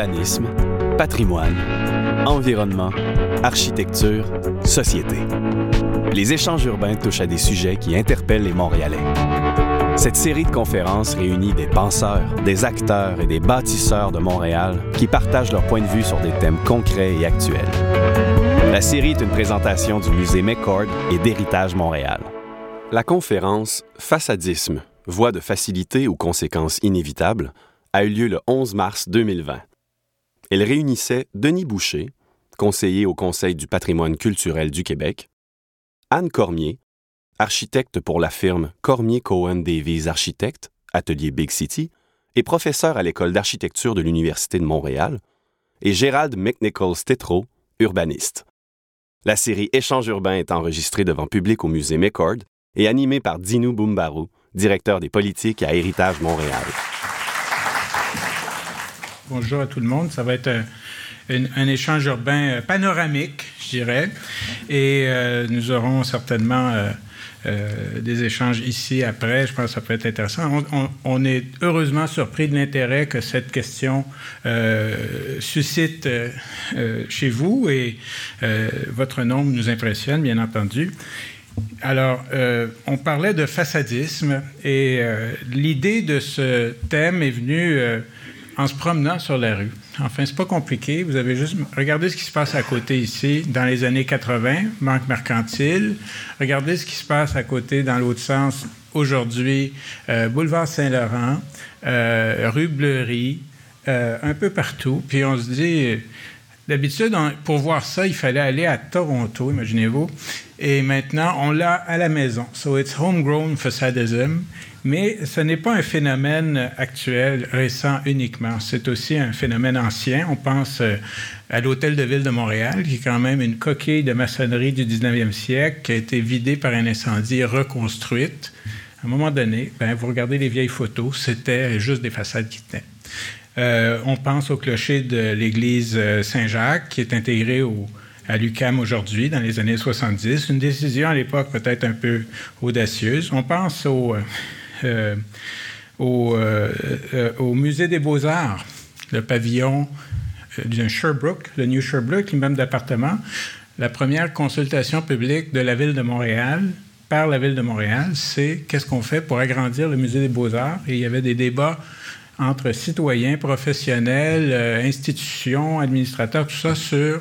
urbanisme, patrimoine, environnement, architecture, société. Les échanges urbains touchent à des sujets qui interpellent les Montréalais. Cette série de conférences réunit des penseurs, des acteurs et des bâtisseurs de Montréal qui partagent leur point de vue sur des thèmes concrets et actuels. La série est une présentation du musée McCord et d'Héritage Montréal. La conférence Façadisme, voie de facilité ou conséquences inévitables a eu lieu le 11 mars 2020. Elle réunissait Denis Boucher, conseiller au Conseil du patrimoine culturel du Québec, Anne Cormier, architecte pour la firme Cormier Cohen Davies Architectes, atelier Big City, et professeur à l'École d'architecture de l'Université de Montréal, et Gérald McNichols Tetro, urbaniste. La série Échange urbain est enregistrée devant public au musée McCord et animée par Dinou Boumbarou, directeur des politiques à Héritage Montréal. Bonjour à tout le monde. Ça va être un, échange urbain euh, panoramique, je dirais. Et euh, nous aurons certainement euh, des échanges ici après. Je pense que ça peut être intéressant. On, est heureusement surpris de l'intérêt que cette question suscite chez vous et votre nombre nous impressionne, bien entendu. Alors, on parlait de façadisme et l'idée de ce thème est venue en se promenant sur la rue. Enfin, c'est pas compliqué. Vous avez juste regardé ce qui se passe à côté ici, dans les années 80, banque mercantile. Regardez ce qui se passe à côté, dans l'autre sens, aujourd'hui, euh, boulevard Saint-Laurent, euh, rue Bleury, euh, un peu partout. Puis on se dit, d'habitude, pour voir ça, il fallait aller à Toronto, imaginez-vous. Et maintenant, on l'a à la maison. So it's homegrown facadism. Mais ce n'est pas un phénomène actuel, récent uniquement. C'est aussi un phénomène ancien. On pense euh, à l'Hôtel de Ville de Montréal, qui est quand même une coquille de maçonnerie du 19e siècle, qui a été vidée par un incendie reconstruite. À un moment donné, ben, vous regardez les vieilles photos, c'était juste des façades qui tenaient. Euh, on pense au clocher de l'église euh, Saint-Jacques, qui est intégré au, à l'UCAM aujourd'hui, dans les années 70. Une décision à l'époque peut-être un peu audacieuse. On pense au, euh, au, Musée des Beaux-Arts, le pavillon d'un Sherbrooke, le New Sherbrooke, l'immeuble d'appartement, la première consultation publique de la ville de Montréal par la ville de Montréal, c'est qu'est-ce qu'on fait pour agrandir le musée des beaux-arts? Et il y avait des débats entre citoyens, professionnels, euh, institutions, administrateurs, tout ça sur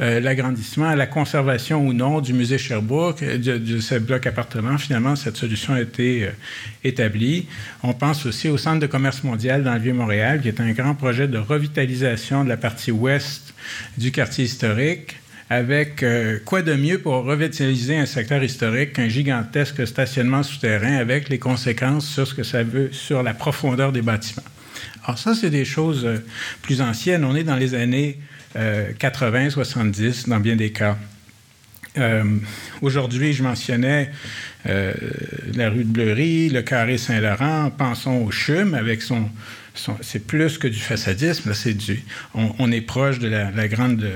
euh, l'agrandissement, la conservation ou non du musée Sherbrooke, euh, de, ce bloc appartement. Finalement, cette solution a été établie. On pense aussi au Centre de commerce mondial dans le Vieux-Montréal, qui est un grand projet de revitalisation de la partie ouest du quartier historique avec quoi de mieux pour revitaliser un secteur historique qu'un gigantesque stationnement souterrain avec les conséquences sur ce que ça veut sur la profondeur des bâtiments. Alors ça, c'est des choses euh, plus anciennes. On est dans les années 80, euh, 70 dans bien des cas. Euh, aujourd'hui, je mentionnais la rue de Bleury, le carré Saint-Laurent. Pensons au CHUM avec son, c'est plus que du façadisme. c'est du, on, est proche de la grande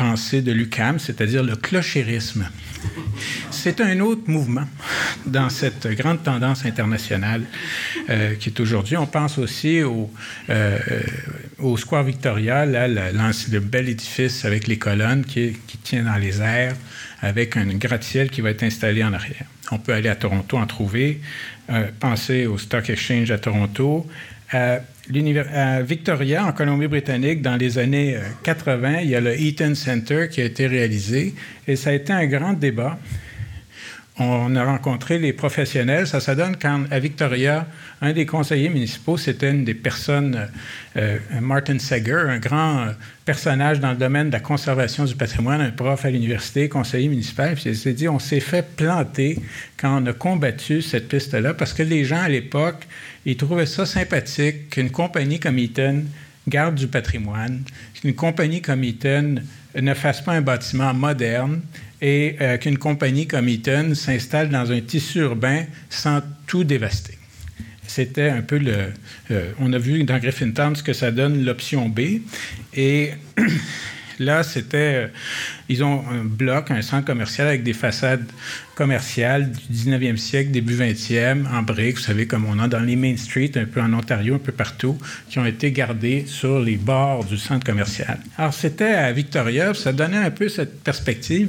pensée de l'UCAM, c'est-à-dire le clochérisme. C'est un autre mouvement dans cette grande tendance internationale euh, qui est aujourd'hui. On pense aussi au, euh, au Square Victoria, là, le, bel édifice avec les colonnes qui, qui tient dans les airs, avec un gratte-ciel qui va être installé en arrière. On peut aller à Toronto en trouver. Euh, penser au Stock Exchange à Toronto, à Victoria, en Colombie-Britannique, dans les années 80, euh, il y a le Eaton Center qui a été réalisé et ça a été un grand débat. On a rencontré les professionnels. Ça, ça donne quand, à Victoria, un des conseillers municipaux, c'était une des personnes, euh, Martin Seger, un grand personnage dans le domaine de la conservation du patrimoine, un prof à l'université, conseiller municipal. Puis il s'est dit, on s'est fait planter quand on a combattu cette piste-là parce que les gens à l'époque, ils trouvaient ça sympathique qu'une compagnie comme Eaton garde du patrimoine, qu'une compagnie comme Eaton ne fasse pas un bâtiment moderne et euh, qu'une compagnie comme Eaton s'installe dans un tissu urbain sans tout dévaster. C'était un peu le. Euh, on a vu dans Griffintown ce que ça donne l'option B. Et Là, c'était. Euh, ils ont un bloc, un centre commercial avec des façades commerciales du 19e siècle, début 20e, en briques, vous savez, comme on a dans les Main Street, un peu en Ontario, un peu partout, qui ont été gardés sur les bords du centre commercial. Alors, c'était à Victoria, ça donnait un peu cette perspective.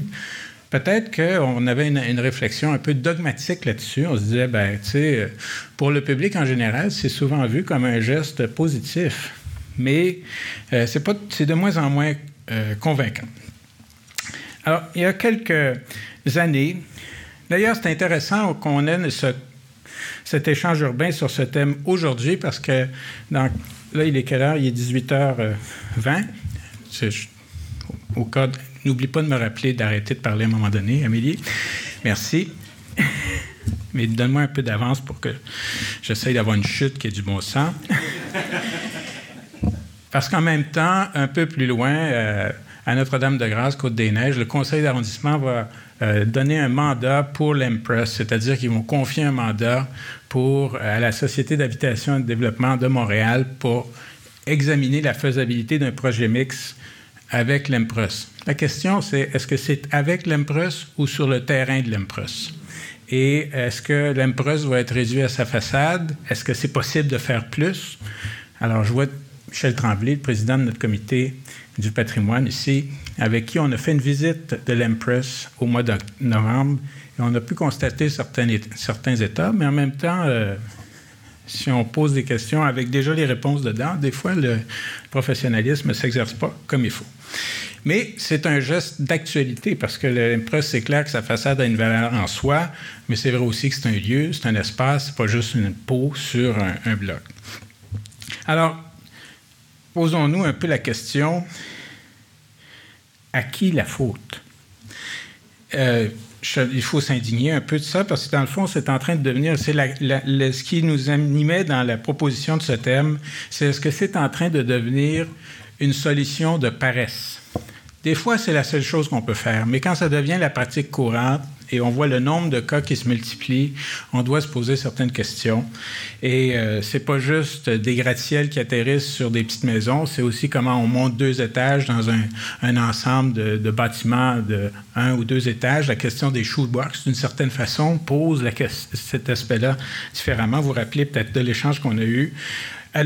Peut-être qu'on avait une, réflexion un peu dogmatique là-dessus. On se disait, ben, tu sais, pour le public en général, c'est souvent vu comme un geste positif mais euh, c'est de moins en moins euh, convaincant. Alors, il y a quelques années, d'ailleurs, c'est intéressant qu'on ait cet échange urbain sur ce thème aujourd'hui parce que là, il est quelle heure? Il est 18h20. Au cas, n'oublie pas de me rappeler d'arrêter de parler à un moment donné, Amélie. Merci. Mais donne-moi un peu d'avance pour que j'essaye d'avoir une chute qui ait du bon sens. Parce qu'en même temps, un peu plus loin, euh, à Notre-Dame-de-Grâce, Côte-des-Neiges, le conseil d'arrondissement va euh, donner un mandat pour l'Empress, c'est-à-dire qu'ils vont confier un mandat pour, à la Société d'habitation et de développement de Montréal pour examiner la faisabilité d'un projet mix avec l'Empress. La question, c'est est-ce que c'est avec l'Empress ou sur le terrain de l'Empress? Et est-ce que l'Empress va être réduit à sa façade? Est-ce que c'est possible de faire plus? Alors, je vois Michel Tremblay, le président de notre comité du patrimoine ici, avec qui on a fait une visite de l'Empress au mois de novembre et on a pu constater certains, certains états, mais en même temps, euh, si on pose des questions avec déjà les réponses dedans, des fois, le professionnalisme ne s'exerce pas comme il faut. Mais c'est un geste d'actualité parce que l'Empress, c'est clair que sa façade a une valeur en soi, mais c'est vrai aussi que c'est un lieu, c'est un espace, c'est pas juste une peau sur un, un bloc. Alors, posons-nous un peu la question à qui la faute? Euh, Il faut s'indigner un peu de ça parce que dans le fond, c'est en train de devenir. C'est ce qui nous animait dans la proposition de ce thème, c'est est-ce que c'est en train de devenir une solution de paresse? Des fois, c'est la seule chose qu'on peut faire, mais quand ça devient la pratique courante, et on voit le nombre de cas qui se multiplient, on doit se poser certaines questions. Et euh, c'est pas juste des gratte-ciels qui atterrissent sur des petites maisons, c'est aussi comment on monte deux étages dans un, ensemble de, bâtiments de un ou deux étages. La question des shoebox, d'une certaine façon, pose cet aspect-là différemment. Vous vous rappelez peut-être de l'échange qu'on a eu à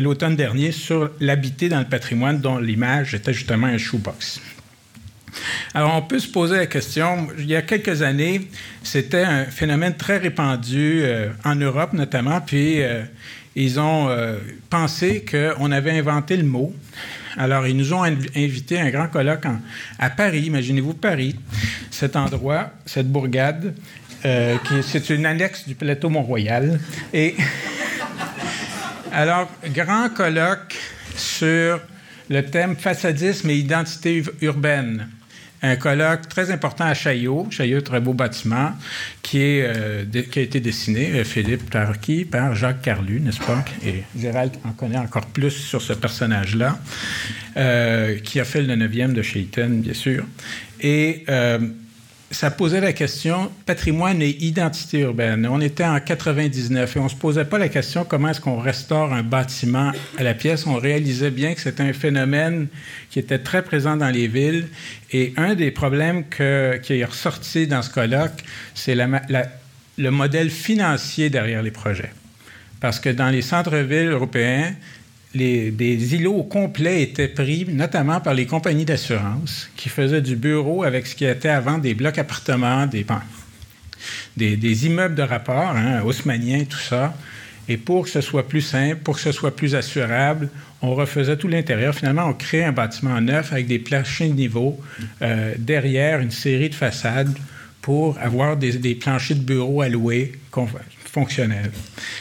l'automne dernier sur l'habité dans le patrimoine dont l'image était justement un shoebox. Alors, on peut se poser la question, il y a quelques années, c'était un phénomène très répandu euh, en Europe notamment, puis euh, ils ont euh, pensé qu'on avait inventé le mot. Alors, ils nous ont invité à un grand colloque à Paris, imaginez-vous Paris, cet endroit, cette bourgade, c'est une annexe du plateau Mont-Royal. Et alors, grand colloque sur le thème façadisme et identité urbaine un colloque très important à Chaillot. Chaillot, très beau bâtiment, qui, est, euh, qui a été dessiné, euh, Philippe Tarki, par Jacques Carlu, n'est-ce pas? Et Gérald en connaît encore plus sur ce personnage-là, euh, qui a fait le 9e de Chayton, bien sûr. Et ça posait la question patrimoine et identité urbaine. On était en 99 et on se posait pas la question comment est-ce qu'on restaure un bâtiment à la pièce. On réalisait bien que c'était un phénomène qui était très présent dans les villes. Et un des problèmes qui est ressorti dans ce colloque, c'est le modèle financier derrière les projets. Parce que dans les centres-villes européens, des îlots complets étaient pris, notamment par les compagnies d'assurance, qui faisaient du bureau avec ce qui était avant des blocs appartements, des, immeubles de rapport, hein, haussmanniens, tout ça. Et pour que ce soit plus simple, pour que ce soit plus assurable, on refaisait tout l'intérieur. Finalement, on crée un bâtiment neuf avec des planchers de niveau, euh, derrière une série de façades pour avoir des, planchers de bureau alloués fonctionnel.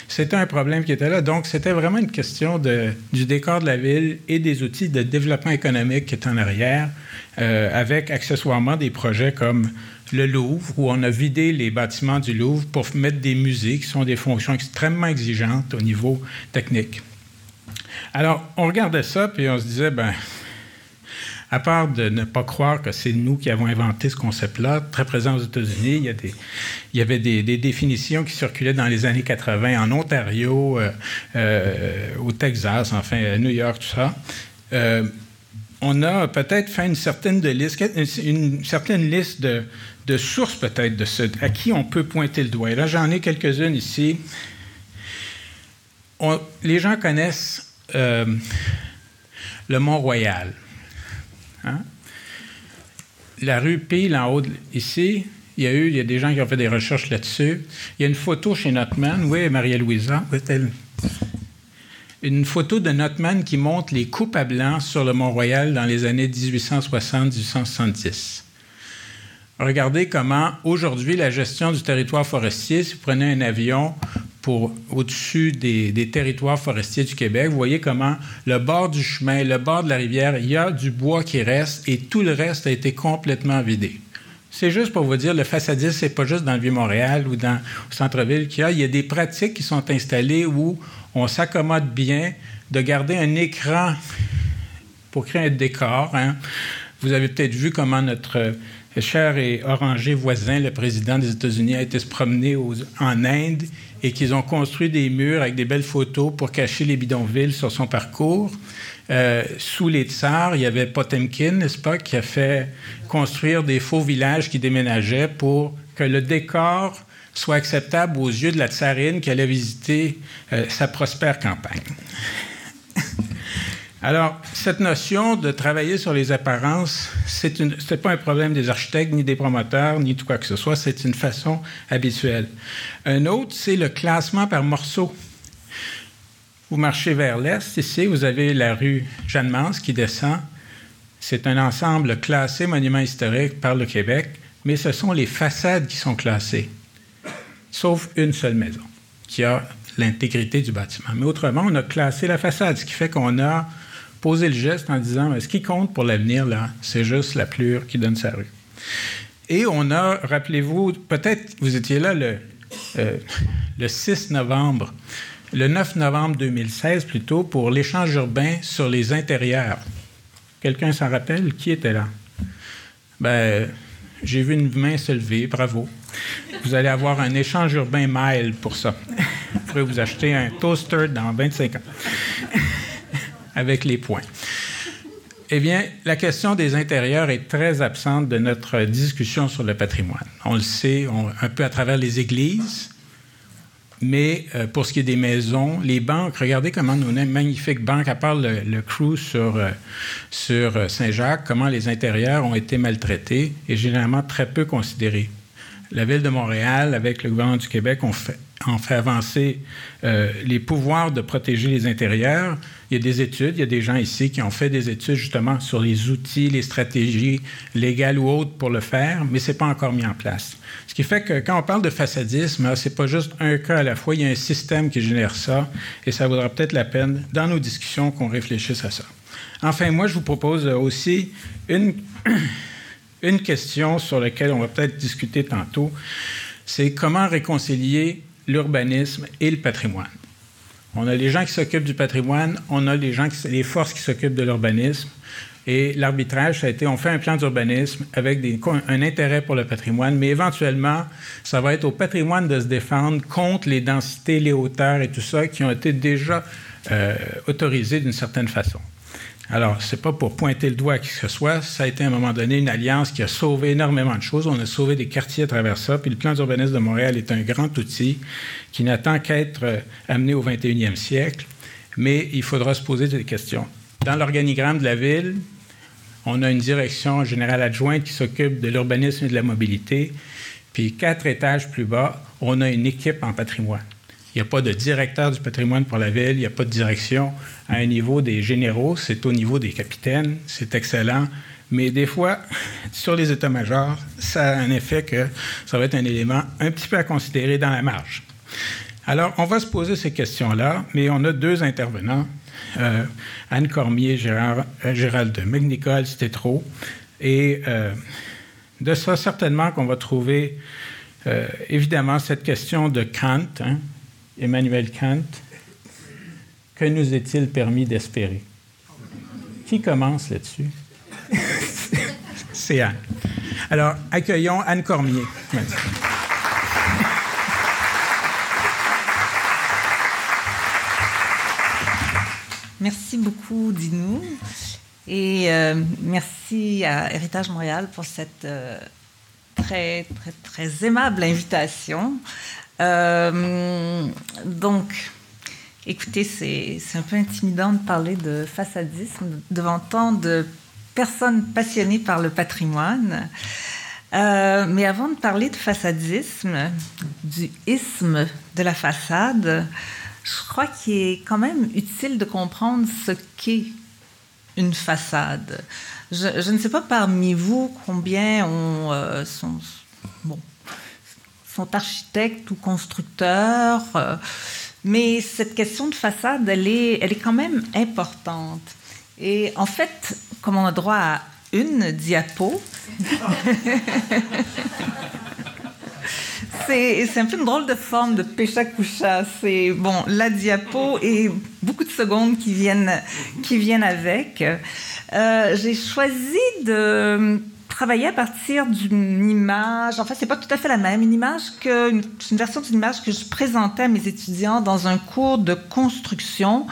C'était un problème qui était là. Donc, c'était vraiment une question du décor de la ville et des outils de développement économique qui étaient en arrière, euh, avec accessoirement des projets comme le Louvre, où on a vidé les bâtiments du Louvre pour mettre des musées qui sont des fonctions extrêmement exigeantes au niveau technique. Alors, on regardait ça, puis on se disait, ben, à part de ne pas croire que c'est nous qui avons inventé ce concept-là, très présent aux États-Unis, il y, avait des, définitions qui circulaient dans les années 80 en Ontario, euh, euh, au Texas, enfin, à New York, tout ça. Euh, on a peut-être fait une certaine, liste, une certaine liste de, sources peut-être de ce, à qui on peut pointer le doigt. Et là, j'en ai quelques-unes ici. les gens connaissent le Mont-Royal. Hein? La rue Pile en haut, ici, il y a eu, il y a des gens qui ont fait des recherches là-dessus. Il y a une photo chez Notman. Oui, Maria-Louisa, où est-elle? Une photo de Notman qui montre les coupes à blanc sur le Mont-Royal dans les années 1860-1870. Regardez comment aujourd'hui la gestion du territoire forestier, si vous prenez un avion au-dessus des, territoires forestiers du Québec, vous voyez comment le bord du chemin, le bord de la rivière, il y a du bois qui reste et tout le reste a été complètement vidé. C'est juste pour vous dire, le façadisme, c'est pas juste dans le Vieux-Montréal ou dans le centre-ville qu'il y a. Il y a des pratiques qui sont installées où on s'accommode bien de garder un écran pour créer un décor. Hein. Vous avez peut-être vu comment notre cher et orangé voisin, le président des États-Unis, a été se promener en Inde et qu'ils ont construit des murs avec des belles photos pour cacher les bidonvilles sur son parcours. Euh, sous les tsars, il y avait Potemkin, n'est-ce pas, qui a fait construire des faux villages qui déménageaient pour que le décor soit acceptable aux yeux de la tsarine qui allait visiter euh, sa prospère campagne. Alors, cette notion de travailler sur les apparences, ce n'est pas un problème des architectes, ni des promoteurs, ni de quoi que ce soit, c'est une façon habituelle. Un autre, c'est le classement par morceaux. Vous marchez vers l'est, ici, vous avez la rue Jeanne-Mance qui descend. C'est un ensemble classé monument historique par le Québec, mais ce sont les façades qui sont classées, sauf une seule maison qui a l'intégrité du bâtiment. Mais autrement, on a classé la façade, ce qui fait qu'on a poser le geste en disant ce qui compte pour l'avenir, là, c'est juste la plure qui donne sa rue. Et on a, rappelez-vous, peut-être vous étiez là le, euh, le 6 novembre, le 9 novembre 2016 plutôt, pour l'échange urbain sur les intérieurs. Quelqu'un s'en rappelle? Qui était là? Ben, j'ai vu une main se lever, bravo. Vous allez avoir un échange urbain mile pour ça. Vous pourrez vous acheter un toaster dans 25 ans avec les points. Eh bien, la question des intérieurs est très absente de notre discussion sur le patrimoine. On le sait un peu à travers les églises, mais euh, pour ce qui est des maisons, les banques, regardez comment nos magnifiques banques, à part le, le crew sur, euh, sur euh, Saint-Jacques, comment les intérieurs ont été maltraités et généralement très peu considérés. La ville de Montréal, avec le gouvernement du Québec, ont fait, fait avancer les pouvoirs de protéger les intérieurs, il y a des études, il y a des gens ici qui ont fait des études justement sur les outils, les stratégies légales ou autres pour le faire, mais ce n'est pas encore mis en place. Ce qui fait que quand on parle de façadisme, ce n'est pas juste un cas à la fois, il y a un système qui génère ça, et ça vaudra peut-être la peine, dans nos discussions, qu'on réfléchisse à ça. Enfin, moi, je vous propose aussi une, une question sur laquelle on va peut-être discuter tantôt, c'est comment réconcilier l'urbanisme et le patrimoine. On a les gens qui s'occupent du patrimoine, on a les, gens les forces qui s'occupent de l'urbanisme. Et l'arbitrage, ça a été, on fait un plan d'urbanisme avec un intérêt pour le patrimoine, mais éventuellement, ça va être au patrimoine de se défendre contre les densités, les hauteurs et tout ça qui ont été déjà euh, autorisées d'une certaine façon. Alors, ce n'est pas pour pointer le doigt à qui que ce soit. Ça a été à un moment donné une alliance qui a sauvé énormément de choses. On a sauvé des quartiers à travers ça. Puis le plan d'urbanisme de Montréal est un grand outil qui n'attend qu'être euh, amené au 21e siècle. Mais il faudra se poser des questions. Dans l'organigramme de la ville, on a une direction générale adjointe qui s'occupe de l'urbanisme et de la mobilité. Puis quatre étages plus bas, on a une équipe en patrimoine. Il n'y a pas de directeur du patrimoine pour la ville, il n'y a pas de direction à un niveau des généraux, c'est au niveau des capitaines, c'est excellent. Mais des fois, sur les états-majors, ça a un effet que ça va être un élément un petit peu à considérer dans la marge. Alors, on va se poser ces questions-là, mais on a deux intervenants, euh, Anne Cormier, Gérard, euh, Gérald McNicol, c'était trop. Et euh, de ça, certainement qu'on va trouver, évidemment, cette question de Kant, hein, Emmanuel Kant, que nous est-il permis d'espérer? Qui commence là-dessus? C'est Anne. Alors, accueillons Anne Cormier. Merci beaucoup, Dinou. Et euh, merci à Héritage Montréal pour cette euh, très, très, très aimable invitation. Euh, donc, écoutez, c'est un peu intimidant de parler de façadisme devant tant de personnes passionnées par le patrimoine. mais avant de parler de façadisme, du isme de la façade, je crois qu'il est quand même utile de comprendre ce qu'est une façade. Je, ne sais pas parmi vous combien euh, sont, architectes ou constructeurs, euh, mais cette question de façade, elle est, elle est quand même importante. Et en fait, comme on a droit à une diapo, c'est un peu une drôle de forme de pécha coucha. C'est bon, la diapo et beaucoup de secondes qui viennent, qui viennent avec. Euh, j'ai choisi de travailler à partir d'une image. En fait, c'est pas tout à fait la même. Une image que, une, une version d'une image que je présentais à mes étudiants dans un cours de construction.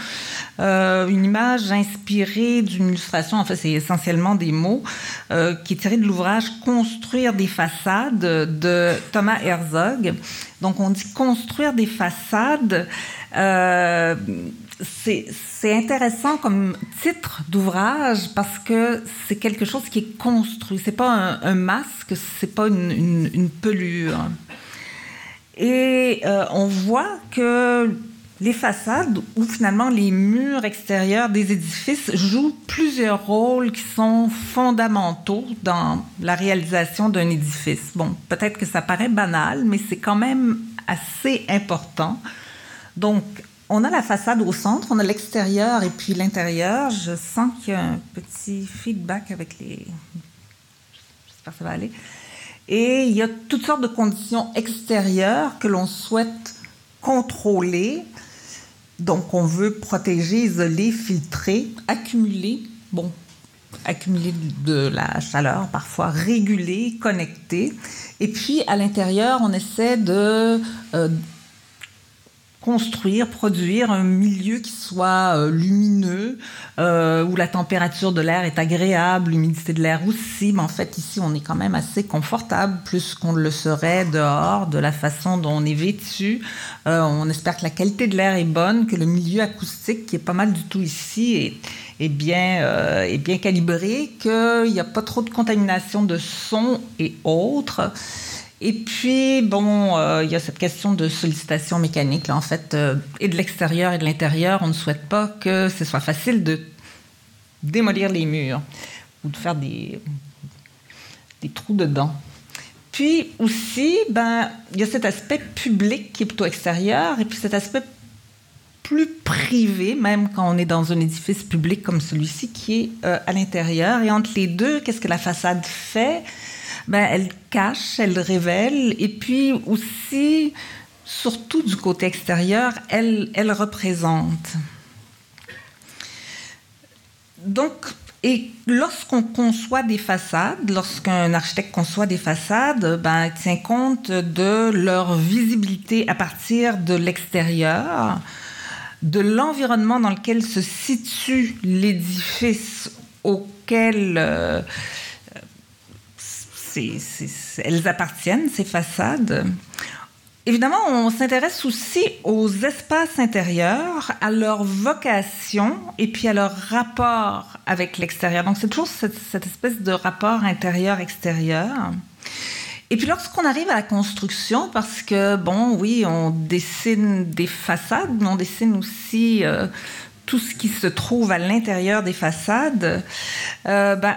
Euh, une image inspirée d'une illustration. En fait, c'est essentiellement des mots euh, qui est tirée de l'ouvrage Construire des façades de Thomas Herzog. Donc, on dit construire des façades. Euh, c'est intéressant comme titre d'ouvrage parce que c'est quelque chose qui est construit. C'est pas un, un masque, c'est pas une, pelure. Et euh, on voit que les façades ou finalement les murs extérieurs des édifices jouent plusieurs rôles qui sont fondamentaux dans la réalisation d'un édifice. Bon, peut-être que ça paraît banal, mais c'est quand même assez important. Donc, on a la façade au centre, on a l'extérieur et puis l'intérieur. Je sens qu'il y a un petit feedback avec les. J'espère que ça va aller. Et il y a toutes sortes de conditions extérieures que l'on souhaite contrôler. Donc, on veut protéger, isoler, filtrer, accumuler. Bon, accumuler de la chaleur, parfois réguler, connecter. Et puis, à l'intérieur, on essaie de. Euh, construire, produire un milieu qui soit euh, lumineux, euh, où la température de l'air est agréable, l'humidité de l'air aussi. Mais en fait, ici, on est quand même assez confortable, plus qu'on le serait dehors, de la façon dont on est vêtu. Euh, on espère que la qualité de l'air est bonne, que le milieu acoustique, qui est pas mal du tout ici, est, bien, est bien calibré, qu'il n'y a pas trop de contamination de son et autres. Et puis, bon, euh, il y a cette question de sollicitation mécanique, là, en fait, euh, et de l'extérieur et de l'intérieur. On ne souhaite pas que ce soit facile de démolir les murs ou de faire des, trous dedans. Puis aussi, ben, il y a cet aspect public qui est plutôt extérieur, et puis cet aspect plus privé, même quand on est dans un édifice public comme celui-ci, qui est euh, à l'intérieur. Et entre les deux, qu'est-ce que la façade fait? Ben, elle cache, elle révèle, et puis aussi, surtout du côté extérieur, elle, elle représente. Donc, et lorsqu'on conçoit des façades, lorsqu'un architecte conçoit des façades, ben, il tient compte de leur visibilité à partir de l'extérieur, de l'environnement dans lequel se situe l'édifice auquel euh, elles appartiennent, ces façades. Évidemment, on s'intéresse aussi aux espaces intérieurs, à leur vocation et puis à leur rapport avec l'extérieur. Donc, c'est toujours cette, espèce de rapport intérieur-extérieur. Et puis, lorsqu'on arrive à la construction, parce que, bon, oui, on dessine des façades, mais on dessine aussi euh, tout ce qui se trouve à l'intérieur des façades, euh, ben,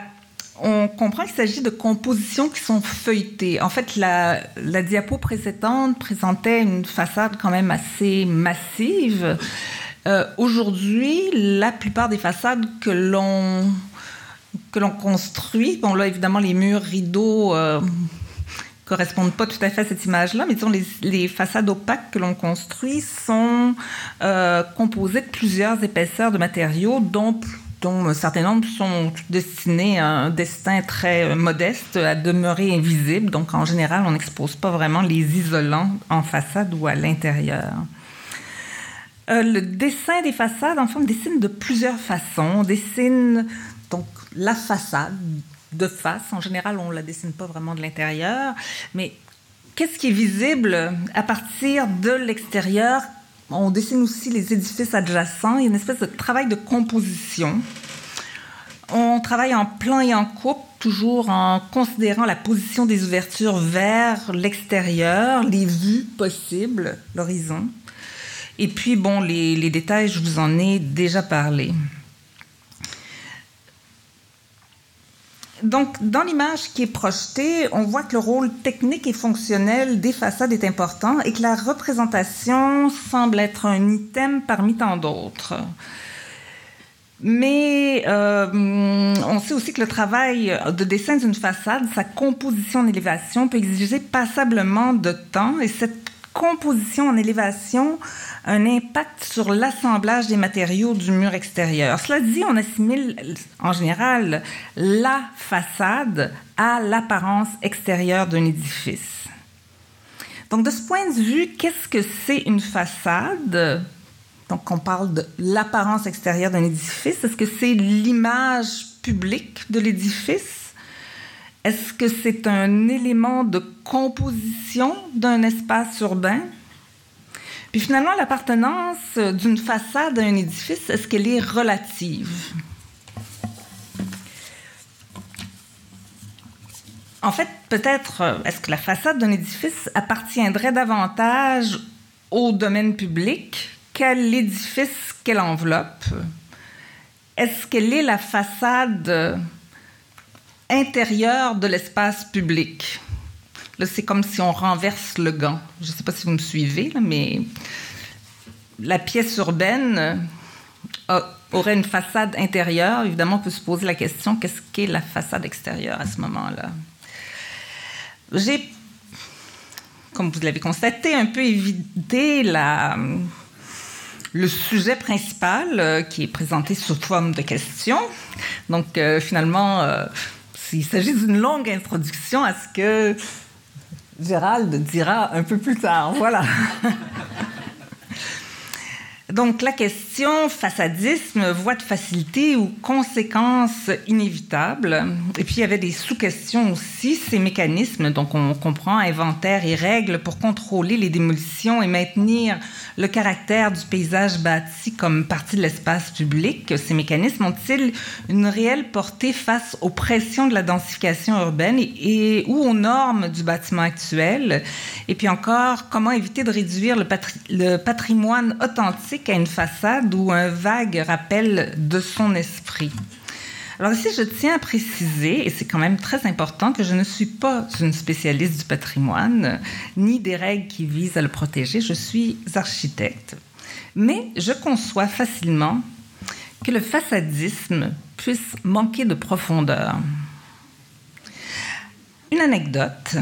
on comprend qu'il s'agit de compositions qui sont feuilletées. En fait, la, diapo précédente présentait une façade quand même assez massive. Euh, aujourd'hui, la plupart des façades que l'on que l'on construit, bon là évidemment les murs rideaux euh, correspondent pas tout à fait à cette image-là, mais disons les, façades opaques que l'on construit sont euh, composées de plusieurs épaisseurs de matériaux, dont dont un certain nombre sont destinés à un destin très modeste, à demeurer invisibles. Donc, en général, on n'expose pas vraiment les isolants en façade ou à l'intérieur. Euh, le dessin des façades, en fait, on dessine de plusieurs façons. On dessine donc la façade de face. En général, on ne la dessine pas vraiment de l'intérieur, mais qu'est-ce qui est visible à partir de l'extérieur On dessine aussi les édifices adjacents. Il y a une espèce de travail de composition. On travaille en plan et en coupe, toujours en considérant la position des ouvertures vers l'extérieur, les vues possibles, l'horizon. Et puis, bon, les, les détails, je vous en ai déjà parlé. Donc, dans l'image qui est projetée, on voit que le rôle technique et fonctionnel des façades est important et que la représentation semble être un item parmi tant d'autres. Mais euh, on sait aussi que le travail de dessin d'une façade, sa composition en élévation, peut exiger passablement de temps et cette composition en élévation un impact sur l'assemblage des matériaux du mur extérieur. Cela dit, on assimile en général la façade à l'apparence extérieure d'un édifice. Donc de ce point de vue, qu'est-ce que c'est une façade? Donc on parle de l'apparence extérieure d'un édifice. Est-ce que c'est l'image publique de l'édifice? Est-ce que c'est un élément de composition d'un espace urbain? Puis finalement, l'appartenance d'une façade à un édifice, est-ce qu'elle est relative? En fait, peut-être, est-ce que la façade d'un édifice appartiendrait davantage au domaine public qu'à l'édifice qu'elle enveloppe? Est-ce qu'elle est la façade intérieure de l'espace public? c'est comme si on renverse le gant. Je ne sais pas si vous me suivez, mais la pièce urbaine euh, aurait une façade intérieure. Évidemment, on peut se poser la question qu'est-ce qu'est la façade extérieure à ce moment-là? J'ai, comme vous l'avez constaté, un peu évité le sujet principal euh, qui est présenté sous forme de questions. Donc, euh, finalement, il s'agit d'une longue introduction à ce que Gérald dira un peu plus tard. Voilà. Donc la question façadisme, voie de facilité ou conséquences inévitables. Et puis il y avait des sous-questions aussi, ces mécanismes, donc on comprend inventaire et règles pour contrôler les démolitions et maintenir le caractère du paysage bâti comme partie de l'espace public. Ces mécanismes ont-ils une réelle portée face aux pressions de la densification urbaine et, ou aux normes du bâtiment actuel? Et puis encore, comment éviter de réduire le, le patrimoine authentique à une façade ou un vague rappel de son esprit? Alors ici, je tiens à préciser, et c'est quand même très important, que je ne suis pas une spécialiste du patrimoine, ni des règles qui visent à le protéger. Je suis architecte. Mais je conçois facilement que le façadisme puisse manquer de profondeur. Une anecdote.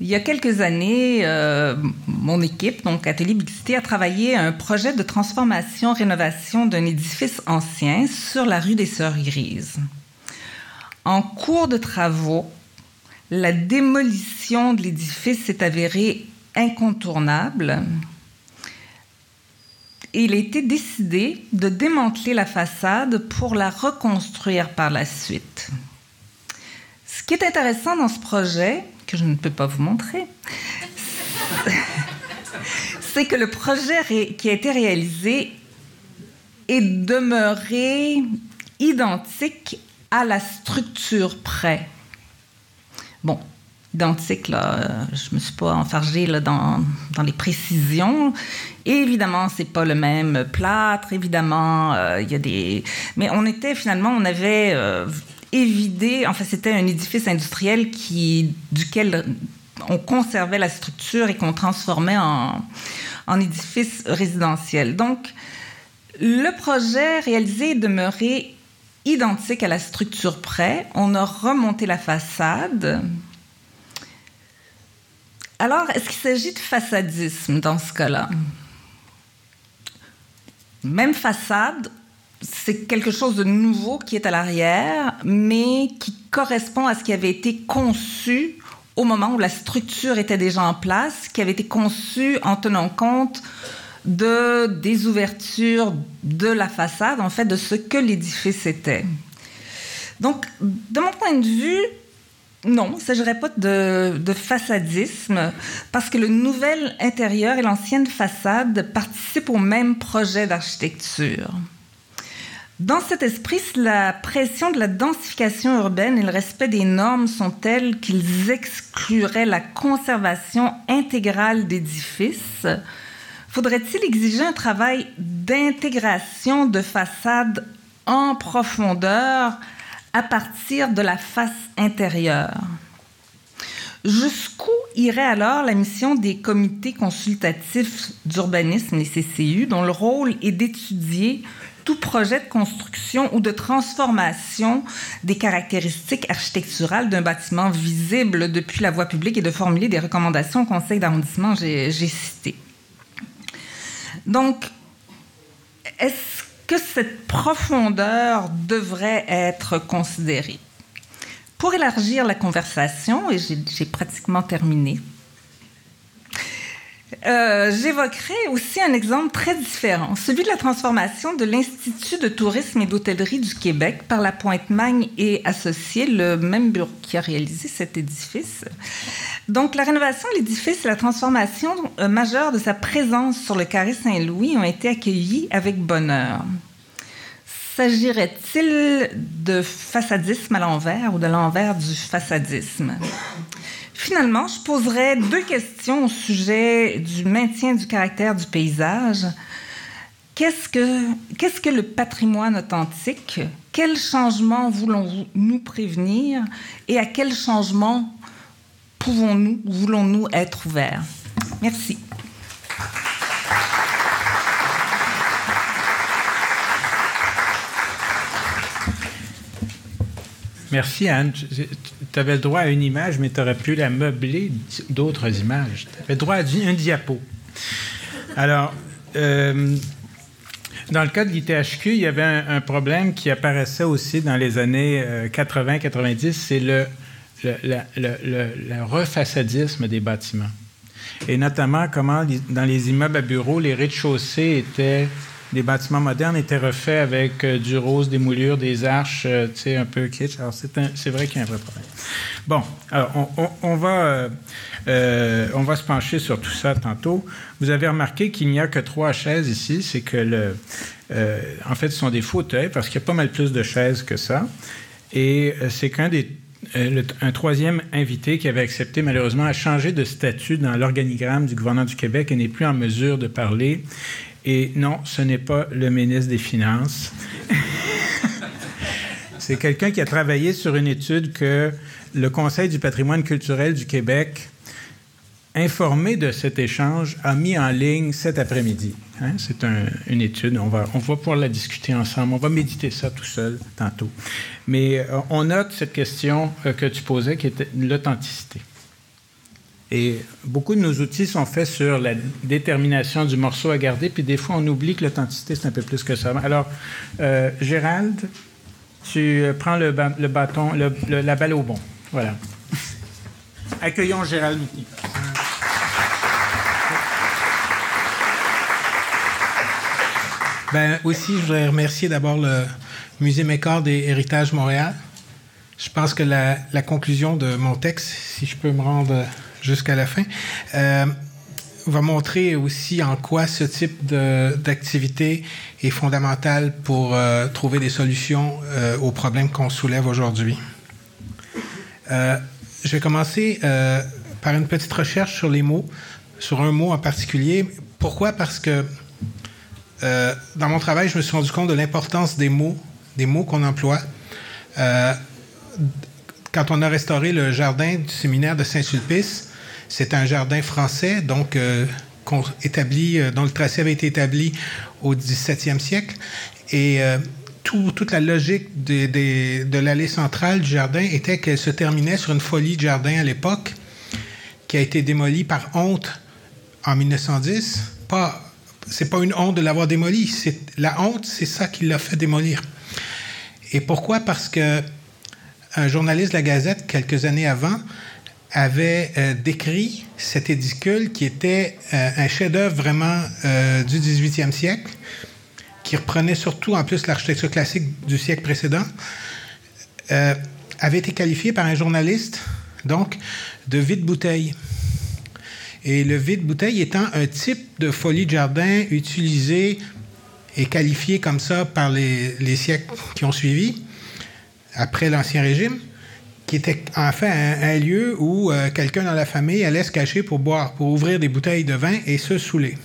Il y a quelques années, euh, mon équipe, donc Atelier Bixité, a travaillé à un projet de transformation-rénovation d'un édifice ancien sur la rue des Sœurs Grises. En cours de travaux, la démolition de l'édifice s'est avérée incontournable. Et il a été décidé de démanteler la façade pour la reconstruire par la suite. Ce qui est intéressant dans ce projet, que je ne peux pas vous montrer, c'est que le projet qui a été réalisé est demeuré identique à la structure près. Bon, identique, là, je ne me suis pas enfargée là, dans, dans, les précisions. évidemment, c'est pas le même plâtre, évidemment, euh, il y a des... Mais on était, finalement, on avait... Euh, évidé, enfin c'était un édifice industriel duquel on conservait la structure et qu'on transformait en, en, édifice résidentiel. Donc, le projet réalisé est demeuré identique à la structure près. On a remonté la façade. Alors, est-ce qu'il s'agit de façadisme dans ce cas-là? Même façade, c'est quelque chose de nouveau qui est à l'arrière, mais qui correspond à ce qui avait été conçu au moment où la structure était déjà en place, qui avait été conçu en tenant compte de, des ouvertures de la façade, en fait, de ce que l'édifice était. Donc, de mon point de vue, non, il ne s'agirait pas de, de, façadisme, parce que le nouvel intérieur et l'ancienne façade participent au même projet d'architecture. Dans cet esprit, la pression de la densification urbaine et le respect des normes sont tels qu'ils excluraient la conservation intégrale d'édifices. Faudrait-il exiger un travail d'intégration de façades en profondeur à partir de la face intérieure? Jusqu'où irait alors la mission des comités consultatifs d'urbanisme, les CCU, dont le rôle est d'étudier tout projet de construction ou de transformation des caractéristiques architecturales d'un bâtiment visible depuis la voie publique et de formuler des recommandations au conseil d'arrondissement, j'ai cité. Donc, est-ce que cette profondeur devrait être considérée? Pour élargir la conversation, et j'ai pratiquement terminé, euh, j'évoquerai aussi un exemple très différent, celui de la transformation de l'Institut de tourisme et d'hôtellerie du Québec par la Pointe-Magne et associés, le même bureau qui a réalisé cet édifice. Donc, la rénovation de l'édifice et la transformation euh, majeure de sa présence sur le carré Saint-Louis ont été accueillis avec bonheur. S'agirait-il de façadisme à l'envers ou de l'envers du façadisme? Finalement, je poserai deux questions au sujet du maintien du caractère du paysage. Qu'est-ce que, le patrimoine authentique? Quels changements voulons-nous prévenir? Et à quels changements pouvons-nous, voulons-nous être ouverts? Merci. Merci, Anne. Tu avais le droit à une image, mais tu aurais pu la meubler d'autres images. Tu avais le droit à un diapo. Alors, euh, dans le cas de l'ITHQ, il y avait un, problème qui apparaissait aussi dans les années 80-90, euh, c'est le, le, refaçadisme des bâtiments. Et notamment comment, dans les immeubles à bureaux, les rez-de-chaussée étaient les bâtiments modernes étaient refaits avec euh, du rose, des moulures, des arches, euh, tu sais, un peu kitsch. Alors, c'est vrai qu'il y a un vrai problème. Bon, alors, on, va, euh, on va se pencher sur tout ça tantôt. Vous avez remarqué qu'il n'y a que trois chaises ici. C'est que, le, en fait, ce sont des fauteuils parce qu'il y a pas mal plus de chaises que ça. Et c'est qu'un des un troisième invité qui avait accepté malheureusement a changé de statut dans l'organigramme du gouvernement du Québec et n'est plus en mesure de parler. Et non, ce n'est pas le ministre des Finances. C'est quelqu'un qui a travaillé sur une étude que le Conseil du patrimoine culturel du Québec, informé de cet échange, a mis en ligne cet après-midi. Hein. C'est une étude, on va, on va pouvoir la discuter ensemble, on va méditer ça tout seul tantôt. Mais euh, on note cette question euh, que tu posais qui était l'authenticité. Et beaucoup de nos outils sont faits sur la détermination du morceau à garder, puis des fois, on oublie que l'authenticité, c'est un peu plus que ça. Alors, euh, Gérald, tu euh, prends le, bâton, la balle au bon. Voilà. Accueillons Gérald. Ben, aussi, je voudrais remercier d'abord le Musée Mécor des Héritages Montréal. Je pense que la conclusion de mon texte, si je peux me rendre jusqu'à la fin, euh, va montrer aussi en quoi ce type d'activité est fondamental pour euh, trouver des solutions euh, aux problèmes qu'on soulève aujourd'hui. je vais commencer par une petite recherche sur les mots, sur un mot en particulier. Pourquoi? Parce que dans mon travail, je me suis rendu compte de l'importance des mots, des mots qu'on emploie. quand on a restauré le jardin du séminaire de Saint-Sulpice, c'est un jardin français, donc euh, établi, euh, dont le tracé avait été établi au 17e siècle. Et euh, toute la logique de l'allée centrale du jardin était qu'elle se terminait sur une folie de jardin à l'époque, qui a été démolie par honte en 1910. Pas, c'est pas une honte de l'avoir démolie, c'est la honte, c'est ça qui l'a fait démolir. Et pourquoi? Parce que un journaliste de la Gazette quelques années avant avait euh, décrit cet édicule qui était euh, un chef-d'œuvre vraiment euh, du 18e siècle, qui reprenait surtout en plus l'architecture classique du siècle précédent. avait été qualifié par un journaliste, donc, de vide-bouteille. Et le vide-bouteille étant un type de folie de jardin utilisé et qualifié comme ça par les siècles qui ont suivi, après l'Ancien Régime, qui était en fait un, lieu où euh, quelqu'un dans la famille allait se cacher pour boire, pour ouvrir des bouteilles de vin et se saouler.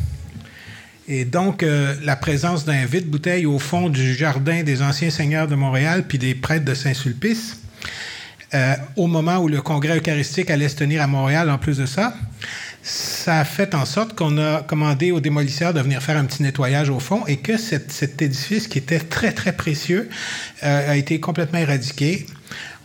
Et donc, euh, la présence d'un vide-bouteille au fond du jardin des anciens seigneurs de Montréal puis des prêtres de Saint-Sulpice, euh, au moment où le congrès eucharistique allait se tenir à Montréal, en plus de ça, ça a fait en sorte qu'on a commandé aux démolisseurs de venir faire un petit nettoyage au fond et que cet, édifice, qui était très, très précieux, a été complètement éradiqué.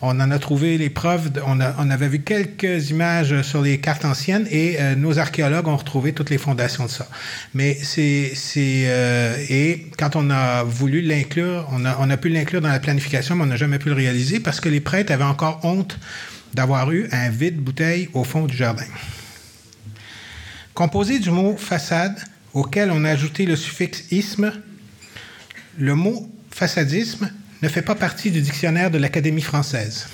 On en a trouvé les preuves. on, avait vu quelques images sur les cartes anciennes et euh, nos archéologues ont retrouvé toutes les fondations de ça. Mais c'est. Euh, et quand on a voulu l'inclure, on a, on a pu l'inclure dans la planification, mais on n'a jamais pu le réaliser parce que les prêtres avaient encore honte d'avoir eu un vide bouteille au fond du jardin. Composé du mot façade, auquel on a ajouté le suffixe isme, le mot façadisme ne fait pas partie du dictionnaire de l'Académie française.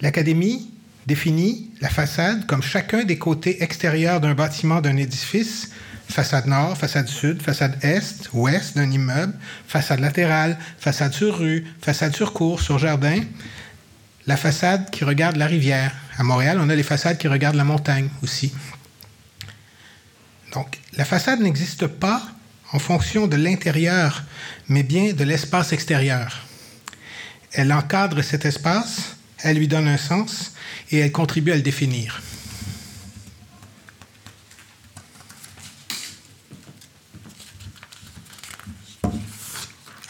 L'Académie définit la façade comme chacun des côtés extérieurs d'un bâtiment d'un édifice, façade nord, façade sud, façade est, ouest d'un immeuble, façade latérale, façade sur rue, façade sur cour, sur jardin, la façade qui regarde la rivière. À Montréal, on a les façades qui regardent la montagne aussi. Donc, la façade n'existe pas en fonction de l'intérieur, mais bien de l'espace extérieur. Elle encadre cet espace, elle lui donne un sens et elle contribue à le définir.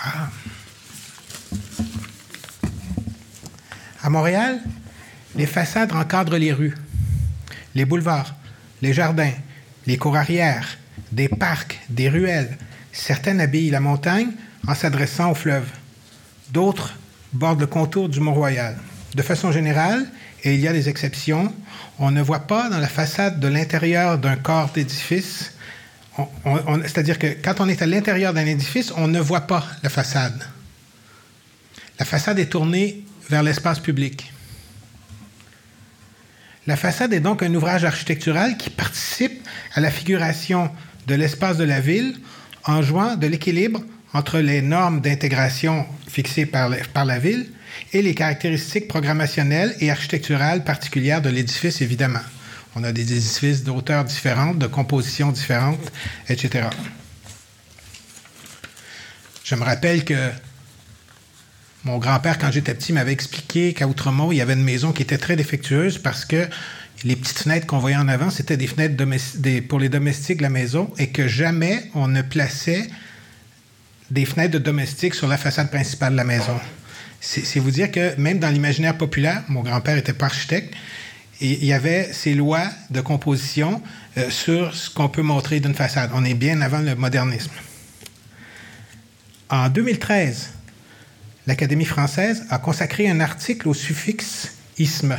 Ah. À Montréal, les façades encadrent les rues, les boulevards, les jardins, les cours arrière, des parcs, des ruelles. Certaines habillent la montagne en s'adressant au fleuve. D'autres bordent le contour du Mont-Royal. De façon générale, et il y a des exceptions, on ne voit pas dans la façade de l'intérieur d'un corps d'édifice, c'est-à-dire que quand on est à l'intérieur d'un édifice, on ne voit pas la façade. La façade est tournée vers l'espace public. La façade est donc un ouvrage architectural qui participe à la figuration de l'espace de la ville en jouant de l'équilibre entre les normes d'intégration fixées par, la ville et les caractéristiques programmationnelles et architecturales particulières de l'édifice, évidemment. On a des édifices d'auteurs différentes, de compositions différentes, etc. Je me rappelle que mon grand-père, quand j'étais petit, m'avait expliqué qu'à Outremont, il y avait une maison qui était très défectueuse parce que les petites fenêtres qu'on voyait en avant, c'était des fenêtres pour les domestiques de la maison et que jamais on ne plaçait des fenêtres de domestiques sur la façade principale de la maison. C'est vous dire que même dans l'imaginaire populaire, mon grand-père était pas architecte, et il y avait ces lois de composition euh, sur ce qu'on peut montrer d'une façade. On est bien avant le modernisme. En 2013, l'Académie française a consacré un article au suffixe isme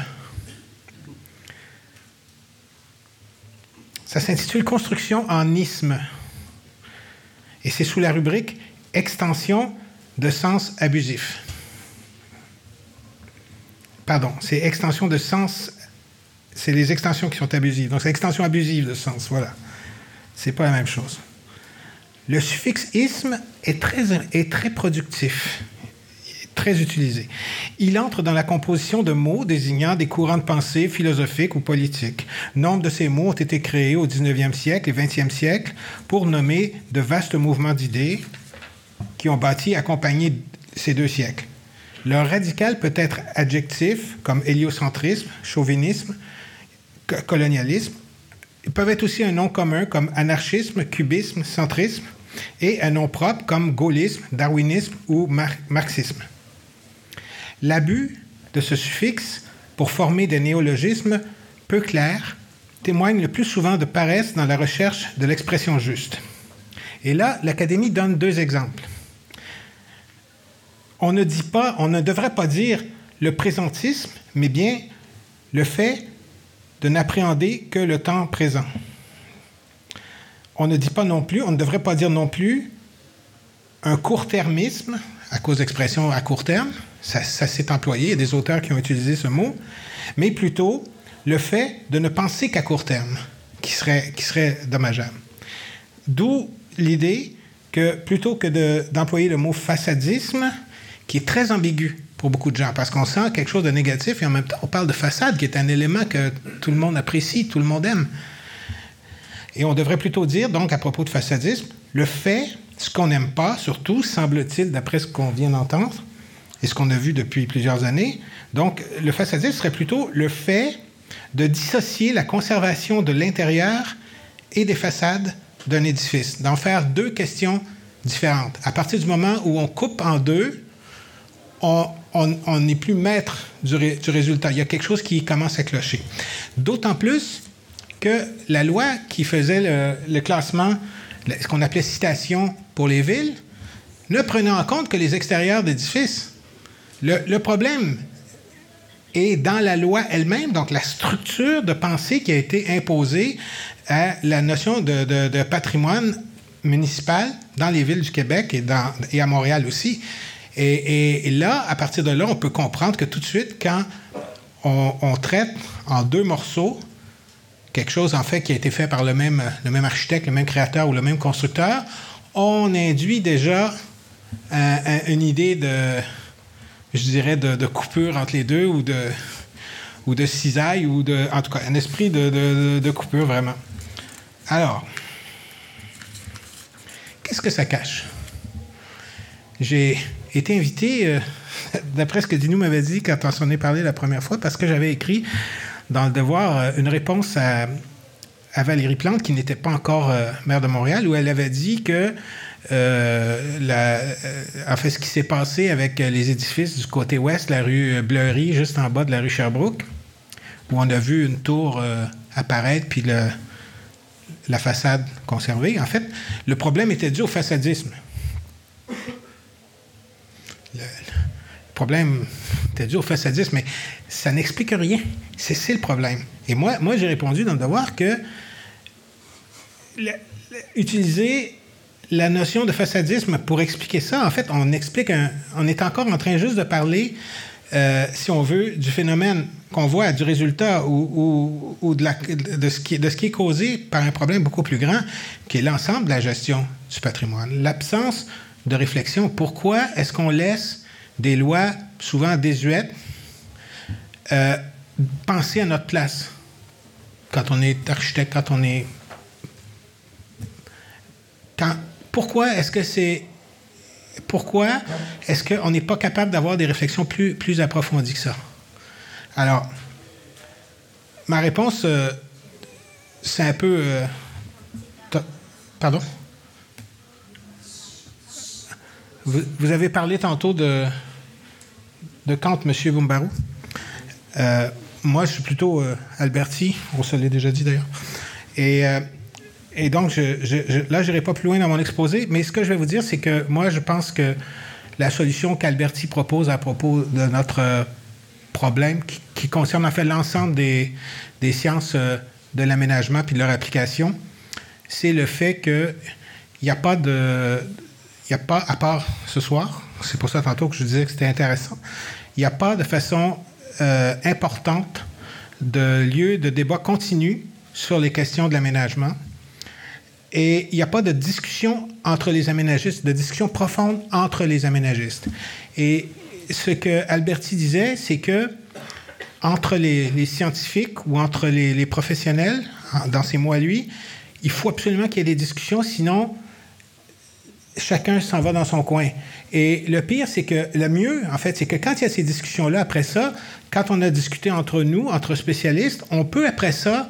Ça s'intitule Construction en isme. Et c'est sous la rubrique Extension de sens abusif. Pardon, c'est extension de sens. C'est les extensions qui sont abusives. Donc c'est extension abusive de sens, voilà. C'est pas la même chose. Le suffixe isme est très, est très productif très utilisé. Il entre dans la composition de mots désignant des courants de pensée philosophiques ou politiques. Nombre de ces mots ont été créés au 19e siècle et 20e siècle pour nommer de vastes mouvements d'idées qui ont bâti accompagné ces deux siècles. Leur radical peut être adjectif, comme héliocentrisme, chauvinisme, colonialisme. Ils peuvent être aussi un nom commun, comme anarchisme, cubisme, centrisme, et un nom propre, comme gaullisme, darwinisme ou marxisme. L'abus de ce suffixe pour former des néologismes peu clairs témoigne le plus souvent de paresse dans la recherche de l'expression juste. Et là, l'Académie donne deux exemples. On ne dit pas, on ne devrait pas dire le présentisme, mais bien le fait de n'appréhender que le temps présent. On ne dit pas non plus, on ne devrait pas dire non plus un court-termisme, à cause d'expression à court terme. Ça, s'est employé. Il y a des auteurs qui ont utilisé ce mot. Mais plutôt le fait de ne penser qu'à court terme, qui serait, qui serait dommageable. D'où l'idée que plutôt que d'employer le mot façadisme, qui est très ambigu pour beaucoup de gens, parce qu'on sent quelque chose de négatif et en même temps, on parle de façade, qui est un élément que tout le monde apprécie, tout le monde aime. Et on devrait plutôt dire, donc, à propos de façadisme, le fait, ce qu'on n'aime pas, surtout, semble-t-il, d'après ce qu'on vient d'entendre et ce qu'on a vu depuis plusieurs années, donc, le façadisme serait plutôt le fait de dissocier la conservation de l'intérieur et des façades d'un édifice, d'en faire deux questions différentes. À partir du moment où on coupe en deux, on n'est plus maître du, résultat. Il y a quelque chose qui commence à clocher. D'autant plus que la loi qui faisait le, classement, ce qu'on appelait citation pour les villes, ne prenait en compte que les extérieurs d'édifices. Le, problème est dans la loi elle-même, donc la structure de pensée qui a été imposée à la notion de, patrimoine municipal dans les villes du Québec et, à Montréal aussi. Et, là, à partir de là, on peut comprendre que tout de suite, quand on, traite en deux morceaux quelque chose, en fait, qui a été fait par le même, le même architecte, le même créateur ou le même constructeur, on induit déjà une idée de, je dirais, de, coupure entre les deux ou de, ou de cisaille ou de, en tout cas, un esprit de, de coupure vraiment. Alors, qu'est-ce que ça cache? J'ai été invité, euh, d'après ce que Dinou m'avait dit quand on s'en est parlé la première fois, parce que j'avais écrit dans le devoir euh, une réponse à, Valérie Plante, qui n'était pas encore euh, maire de Montréal, où elle avait dit que la, en fait, ce qui s'est passé avec les édifices du côté ouest, la rue Bleury, juste en bas de la rue Sherbrooke, où on a vu une tour apparaître, puis la façade conservée. En fait, le problème était dû au façadisme. Le, problème était dû au façadisme, mais ça n'explique rien. C'est le problème. Et moi, moi j'ai répondu dans le devoir que utiliser la notion de façadisme pour expliquer ça, en fait, on explique, on est encore en train juste de parler, euh, si on veut, du phénomène qu'on voit, du résultat ou, ou, de, la, de, ce qui, de ce qui est causé par un problème beaucoup plus grand, qui est l'ensemble de la gestion du patrimoine. L'absence de réflexion. Pourquoi est-ce qu'on laisse des lois souvent désuètes euh, penser à notre place quand on est architecte, quand on est... Quand, pourquoi est-ce que c'est... Pourquoi est-ce qu'on n'est pas capable d'avoir des réflexions plus, plus approfondies que ça? Alors, ma réponse, euh, c'est un peu... Euh, pardon? Vous, avez parlé tantôt de, de Kant, M. Bumbarou. Euh, moi, je suis plutôt euh, Alberti, on se l'est déjà dit d'ailleurs. Et, et donc, là, je n'irai pas plus loin dans mon exposé, mais ce que je vais vous dire, c'est que moi, je pense que la solution qu'Alberti propose à propos de notre problème, qui, concerne en fait l'ensemble des, sciences de l'aménagement puis de leur application, c'est le fait qu'il n'y a pas de il n'y a pas, à part ce soir, c'est pour ça tantôt que je disais que c'était intéressant, il n'y a pas de façon euh, importante de lieu de débat continu sur les questions de l'aménagement. Et il n'y a pas de discussion entre les aménagistes, de discussion profonde entre les aménagistes. Et ce que Alberti disait, c'est que entre les, scientifiques ou entre les, professionnels, dans ces mots à lui, il faut absolument qu'il y ait des discussions, sinon chacun s'en va dans son coin. Et le pire, c'est que le mieux, en fait, c'est que quand il y a ces discussions-là, après ça, quand on a discuté entre nous, entre spécialistes, on peut après ça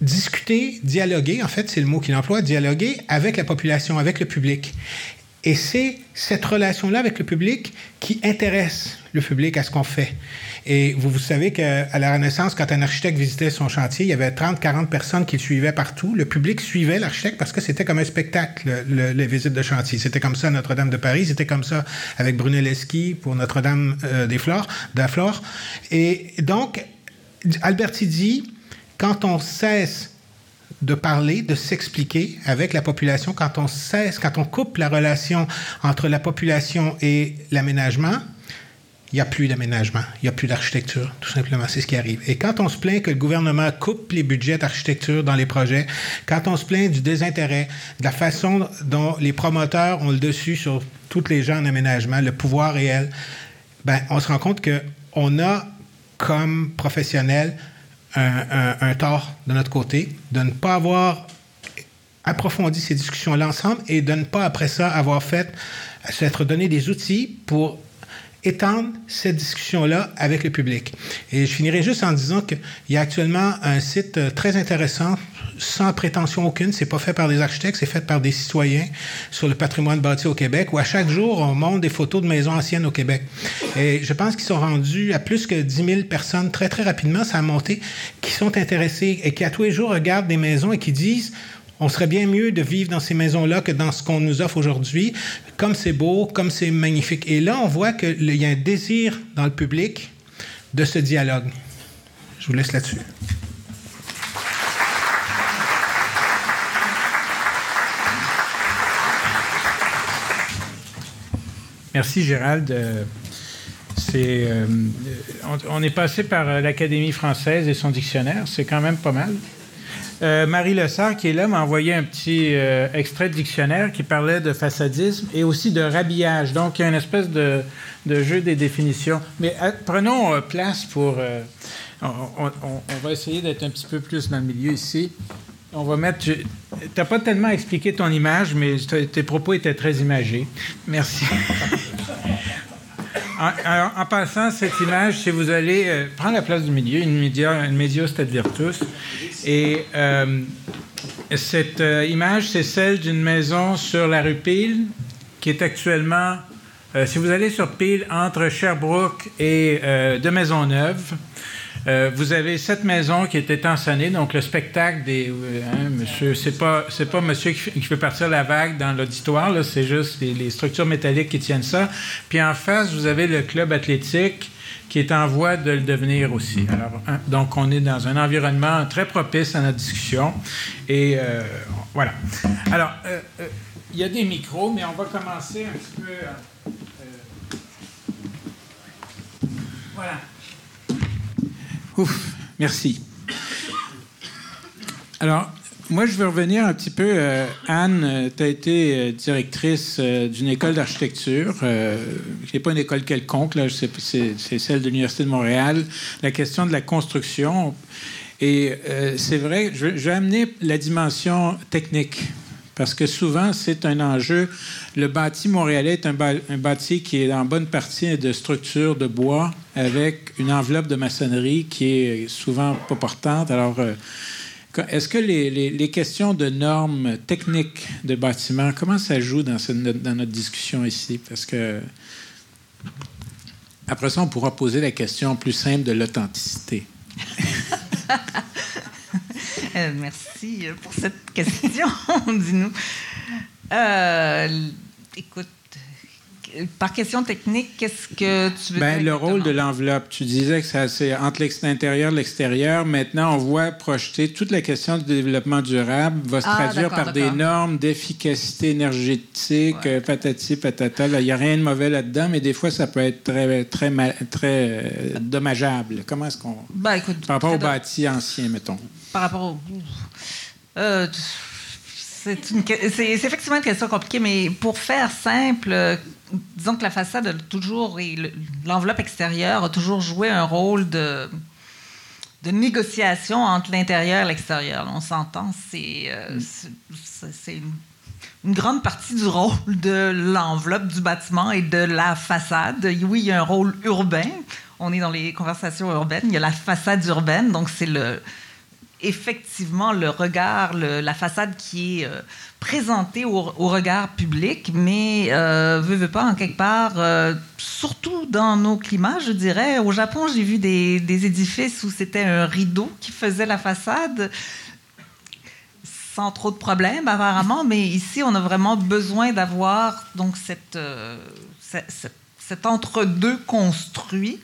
discuter, dialoguer, en fait, c'est le mot qu'il emploie, dialoguer avec la population, avec le public. Et c'est cette relation-là avec le public qui intéresse le public à ce qu'on fait. Et vous, vous savez qu'à la Renaissance, quand un architecte visitait son chantier, il y avait 30, 40 personnes qui le suivaient partout. Le public suivait l'architecte parce que c'était comme un spectacle, les visites de chantier. C'était comme ça à Notre-Dame de Paris, c'était comme ça avec Brunelleschi pour Notre-Dame euh, des Flores, de la Flore. Et donc, Alberti dit, quand on cesse de parler, de s'expliquer avec la population quand on cesse, quand on coupe la relation entre la population et l'aménagement, il n'y a plus d'aménagement, il n'y a plus d'architecture, tout simplement, c'est ce qui arrive. Et quand on se plaint que le gouvernement coupe les budgets d'architecture dans les projets, quand on se plaint du désintérêt, de la façon dont les promoteurs ont le dessus sur toutes les gens en aménagement, le pouvoir réel, ben, on se rend compte qu'on a, comme professionnels, un, tort de notre côté, de ne pas avoir approfondi ces discussions-là ensemble et de ne pas, après ça, avoir fait, s'être donné des outils pour étendre cette discussion-là avec le public. Et je finirai juste en disant qu'il y a actuellement un site euh, très intéressant, sans prétention aucune, c'est pas fait par des architectes, c'est fait par des citoyens sur le patrimoine bâti au Québec, où à chaque jour, on montre des photos de maisons anciennes au Québec. Et je pense qu'ils sont rendus à plus que 10 000 personnes très, très rapidement, ça a monté, qui sont intéressés et qui à tous les jours regardent des maisons et qui disent on serait bien mieux de vivre dans ces maisons-là que dans ce qu'on nous offre aujourd'hui, comme c'est beau, comme c'est magnifique. Et là, on voit qu'il y a un désir dans le public de ce dialogue. Je vous laisse là-dessus. Merci Gérald. Euh, euh, on, est passé par euh, l'Académie française et son dictionnaire, c'est quand même pas mal. Euh, Marie Lessard, qui est là, m'a envoyé un petit euh, extrait de dictionnaire qui parlait de façadisme et aussi de rhabillage. Donc, il y a une espèce de, jeu des définitions. Mais euh, prenons place pour... On, va essayer d'être un petit peu plus dans le milieu ici. On va mettre... Tu n'as pas tellement expliqué ton image, mais tes propos étaient très imagés. Merci. En, passant, cette image, si vous allez prendre la place du milieu, une média, une média Virtus, et euh, cette euh, image, c'est celle d'une maison sur la rue Peel, qui est actuellement, euh, si vous allez sur Peel, entre Sherbrooke et de Maisonneuve, vous avez cette maison qui est étançonnée, donc le spectacle des. Hein, monsieur, c'est pas, c'est pas monsieur qui, fait partir la vague dans l'auditoire, c'est juste les, les, structures métalliques qui tiennent ça. Puis en face, vous avez le club athlétique qui est en voie de le devenir aussi. Alors, donc, on est dans un environnement très propice à notre discussion. Et euh, voilà. Alors, euh, euh, il y a des micros, mais on va commencer un petit peu. voilà. Ouf, merci. Alors, moi, je veux revenir un petit peu. Euh, Anne, euh, tu as été euh, directrice d'une école d'architecture, qui n'est pas une école quelconque, là, c'est, celle de l'Université de Montréal. La question de la construction. Et c'est vrai, je, je, vais amener la dimension technique, parce que souvent, c'est un enjeu. Le bâti montréalais est un, bâti qui est en bonne partie de structure de bois, avec une enveloppe de maçonnerie qui est souvent pas portante. Alors, est-ce que les, questions de normes techniques de bâtiments, comment ça joue dans, dans notre discussion ici? Parce que après ça, on pourra poser la question plus simple de l'authenticité. Euh, merci pour cette question, dis-nous. Euh, écoute, par question technique, qu'est-ce que tu veux ben, Le rôle de l'enveloppe. Tu disais que c'est entre l'intérieur et l'extérieur. Maintenant, on voit projeter toute la question du développement durable va se ah, traduire par des normes d'efficacité énergétique, euh, patati patata. Il n'y a rien de mauvais là-dedans, mais des fois, ça peut être très, très, très euh, dommageable. Comment est-ce qu'on... Ben, par rapport au bâti ancien, mettons? Par rapport au... Euh, c'est effectivement une question compliquée, mais pour faire simple, disons que la façade a toujours, et l'enveloppe extérieure a toujours joué un rôle de, de négociation entre l'intérieur et l'extérieur. On s'entend, c'est euh, mm. une, une, grande partie du rôle de l'enveloppe du bâtiment et de la façade. Oui, il y a un rôle urbain. On est dans les conversations urbaines. Il y a la façade urbaine, donc c'est le effectivement le regard, la façade qui est euh, présentée au, regard public, mais euh, veut, veut pas en quelque part, euh, surtout dans nos climats, je dirais. Au Japon, j'ai vu des, édifices où c'était un rideau qui faisait la façade sans trop de problèmes apparemment, mais ici on a vraiment besoin d'avoir donc cette, cette cet entre-deux construit.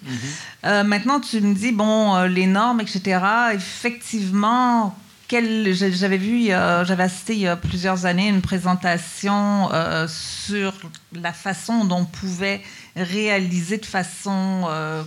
Euh, maintenant, tu me dis, bon, euh, les normes, etc., effectivement, j'avais vu, j'avais assisté il y a plusieurs années une présentation euh, sur la façon dont on pouvait réaliser de façon euh,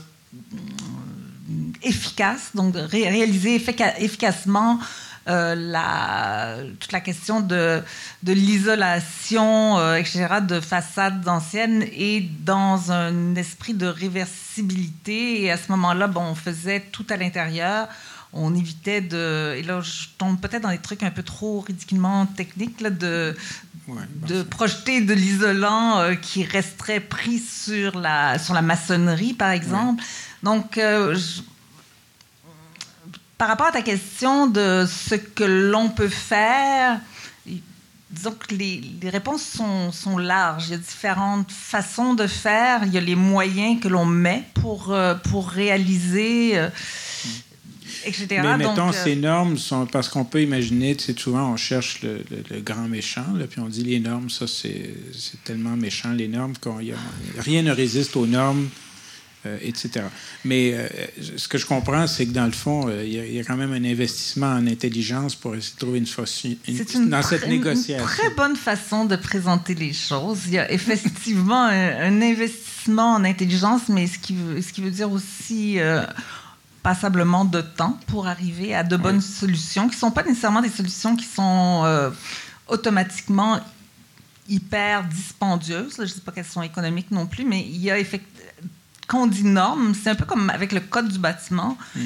efficace, donc réaliser efficacement euh, la, toute la question de, de l'isolation, euh, etc., de façades anciennes et dans un esprit de réversibilité. Et à ce moment-là, bon, on faisait tout à l'intérieur. On évitait de. Et là, je tombe peut-être dans des trucs un peu trop ridiculement techniques, là, de, de projeter de l'isolant euh, qui resterait pris sur la, sur la maçonnerie, par exemple. Donc, par rapport à ta question de ce que l'on peut faire, disons que les, réponses sont, sont, larges. Il y a différentes façons de faire. Il y a les moyens que l'on met pour, euh, pour réaliser, euh, etc. Mais mettons, euh, ces normes sont parce qu'on peut imaginer, tu sais, souvent on cherche le, grand méchant, là, puis on dit les normes, ça c'est tellement méchant, les normes, qu'on rien ne résiste aux normes euh, etc. Mais euh, ce que je comprends, c'est que dans le fond, euh, il y, a quand même un investissement en intelligence pour essayer de trouver une façon dans cette négociation. C'est une très bonne façon de présenter les choses. Il y a effectivement un, investissement en intelligence, mais ce qui veut, ce qui veut dire aussi passablement de temps pour arriver à de bonnes solutions, qui ne sont pas nécessairement des solutions qui sont automatiquement hyper dispendieuses. Je ne sais pas qu'elles sont économiques non plus, mais il y a effectivement quand on dit normes, c'est un peu comme avec le code du bâtiment, hmm.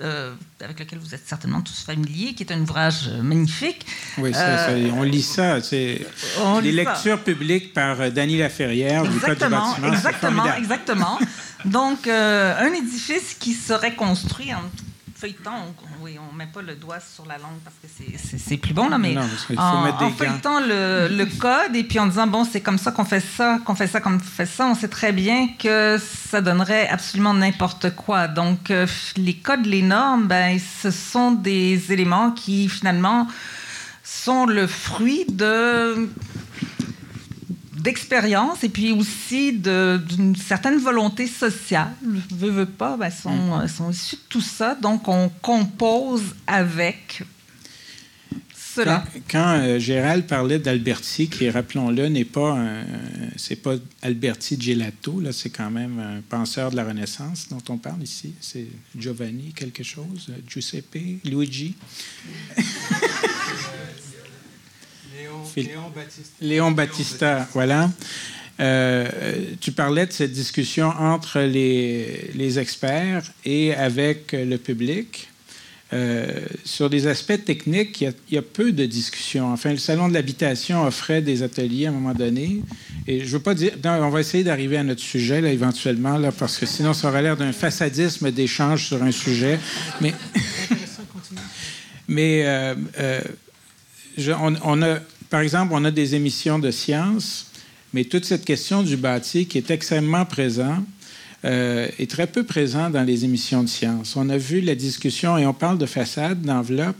euh, avec lequel vous êtes certainement tous familiers, qui est un ouvrage euh, magnifique. Oui, euh, on lit ça. C'est les lectures publiques par Dany Laferrière du code du bâtiment. Exactement, exactement. Donc, un édifice qui serait construit en feuilletant, oui, on ne met pas le doigt sur la langue parce que c'est plus bon, là, mais en, feuilletant le, code et puis en disant, bon, c'est comme ça qu'on fait ça, qu'on fait ça, qu'on fait ça, on sait très bien que ça donnerait absolument n'importe quoi. Donc, euh, les codes, les normes, ben, ce sont des éléments qui, finalement, sont le fruit de d'expérience et puis aussi d'une certaine volonté sociale. Veux, veux pas, ben, sont, mm. sont issus de tout ça. Donc, on compose avec cela. Quand, euh, Gérald parlait d'Alberti, qui, rappelons-le, n'est pas c'est pas Alberti Gelato, là, c'est quand même un penseur de la Renaissance dont on parle ici. C'est Giovanni quelque chose, Giuseppe, Luigi. Léon Battista. Léon Battista, voilà. Euh, tu parlais de cette discussion entre les, les experts et avec le public. Euh, sur des aspects techniques, il y, a, peu de discussions. Enfin, le Salon de l'habitation offrait des ateliers à un moment donné. Et je veux pas dire... on va essayer d'arriver à notre sujet, là, éventuellement, là, parce que sinon, ça aurait l'air d'un façadisme d'échange sur un sujet. Mais... Mais euh, on, on, a par exemple, on a des émissions de sciences, mais toute cette question du bâti qui est extrêmement présent euh, est très peu présent dans les émissions de sciences. On a vu la discussion, et on parle de façade, d'enveloppe,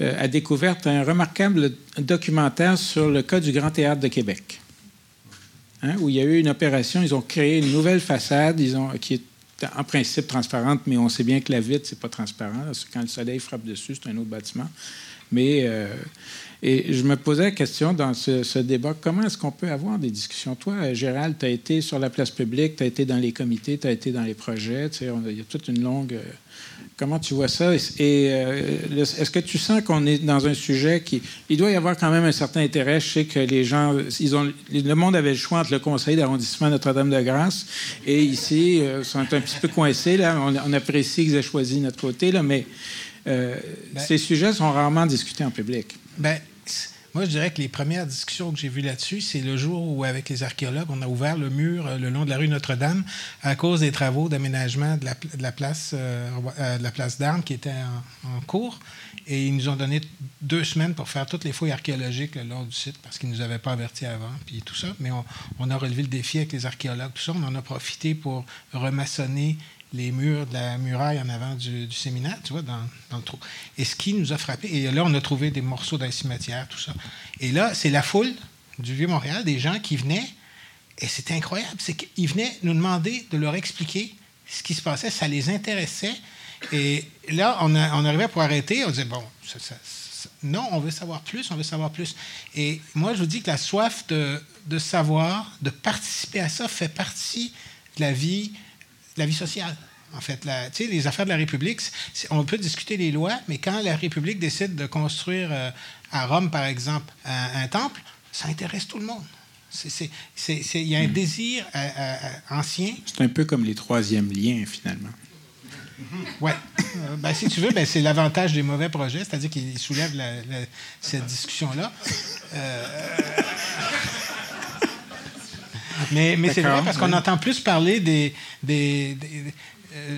euh, à découverte un remarquable documentaire sur le cas du Grand Théâtre de Québec, hein, où il y a eu une opération, ils ont créé une nouvelle façade qui est en principe transparente, mais on sait bien que la vitre, c'est pas transparent. Quand le soleil frappe dessus, c'est un autre bâtiment. Mais euh, et je me posais la question dans ce, débat, comment est-ce qu'on peut avoir des discussions? Toi, Gérald, tu as été sur la place publique, tu as été dans les comités, tu as été dans les projets, tu sais, il y a toute une longue... Euh, comment tu vois ça? Et euh, est-ce que tu sens qu'on est dans un sujet qui... Il doit y avoir quand même un certain intérêt. Je sais que les gens... Ils ont, le monde avait le choix entre le conseil d'arrondissement Notre-Dame-de-Grâce et ici, ils sont un petit peu coincés. Là. On, on apprécie qu'ils aient choisi notre côté, là, mais euh, ben, ces sujets sont rarement discutés en public. Ben, moi, je dirais que les premières discussions que j'ai vues là-dessus, c'est le jour où, avec les archéologues, on a ouvert le mur euh, le long de la rue Notre-Dame à cause des travaux d'aménagement de la, place, euh, de la place d'armes qui étaient en, cours. Et ils nous ont donné deux semaines pour faire toutes les fouilles archéologiques le long du site parce qu'ils ne nous avaient pas avertis avant, puis tout ça. Mais on, on, a relevé le défi avec les archéologues, tout ça. On en a profité pour remaçonner les murs de la muraille en avant du, séminaire, tu vois, dans, le trou. Et ce qui nous a frappé, et là, on a trouvé des morceaux d'un cimetière, tout ça. Et là, c'est la foule du Vieux-Montréal, des gens qui venaient, et c'était incroyable, c'est qu'ils venaient nous demander de leur expliquer ce qui se passait, ça les intéressait. Et là, on, arrivait pour arrêter, on disait, bon, non, on veut savoir plus, on veut savoir plus. Et moi, je vous dis que la soif de, de savoir, de participer à ça, fait partie de la vie, de la vie sociale. En fait, la, les affaires de la République, on peut discuter des lois, mais quand la République décide de construire euh, à Rome, par exemple, un, temple, ça intéresse tout le monde. Il y a un hmm. désir euh, euh, ancien. C'est un peu comme les troisièmes liens, finalement. Oui. ben, si tu veux, ben, c'est l'avantage des mauvais projets, c'est-à-dire qu'ils soulèvent cette discussion-là. mais, mais c'est vrai parce qu'on entend plus parler des, des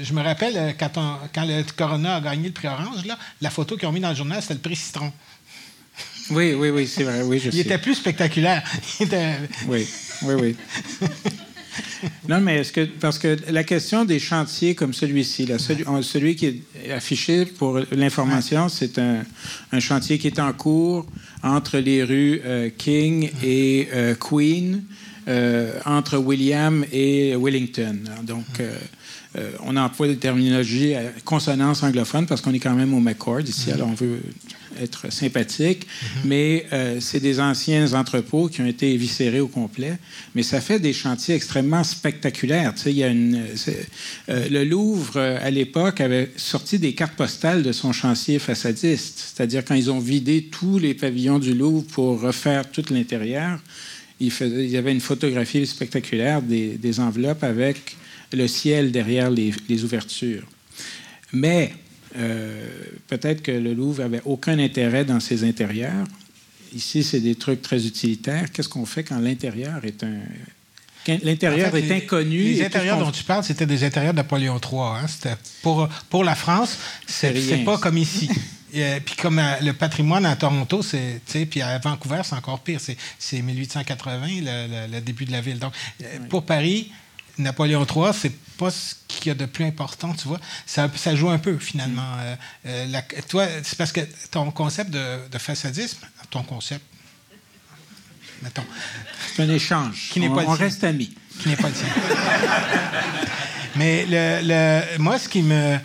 je me rappelle, euh, quand, quand, le Corona a gagné le prix Orange, là, la photo qu'ils ont mis dans le journal, c'était le prix Citron. Oui, oui, oui, c'est vrai. Oui, je Il était plus spectaculaire. Oui, oui, oui. non, mais est-ce que. Parce que la question des chantiers comme celui-ci, celui, celui, qui est affiché pour l'information, c'est un, chantier qui est en cours entre les rues euh, King et Queen, entre William et Wellington. Donc. Euh, on emploie des terminologies à consonance anglophone parce qu'on est quand même au McCord ici, alors on veut être sympathique, mais euh, c'est des anciens entrepôts qui ont été éviscérés au complet. Mais ça fait des chantiers extrêmement spectaculaires. Tu sais, il y a une, euh, le Louvre, à l'époque, avait sorti des cartes postales de son chantier façadiste, c'est-à-dire quand ils ont vidé tous les pavillons du Louvre pour refaire tout l'intérieur, il, y avait une photographie spectaculaire des, des enveloppes avec le ciel derrière les, ouvertures. Mais euh, peut-être que le Louvre n'avait aucun intérêt dans ses intérieurs. Ici, c'est des trucs très utilitaires. Qu'est-ce qu'on fait quand l'intérieur est un L'intérieur est inconnu. Les intérieurs dont tu parles, c'était des intérieurs de Napoléon III. Hein? C'était pour, pour la France, c'est pas comme ici. puis comme euh, le patrimoine à Toronto, c'est, puis à Vancouver, c'est encore pire. C'est 1880, le, début de la ville. Donc, euh, pour Paris, Napoléon III, c'est pas ce qu'il y a de plus important, tu vois. Ça, ça joue un peu, finalement. Mm. Euh, euh, toi, c'est parce que ton concept de, de façadisme, ton concept, mettons. C'est un échange. Qui n'est pas on, reste amis. Qui n'est pas le sien. Mais le, moi, ce qui me.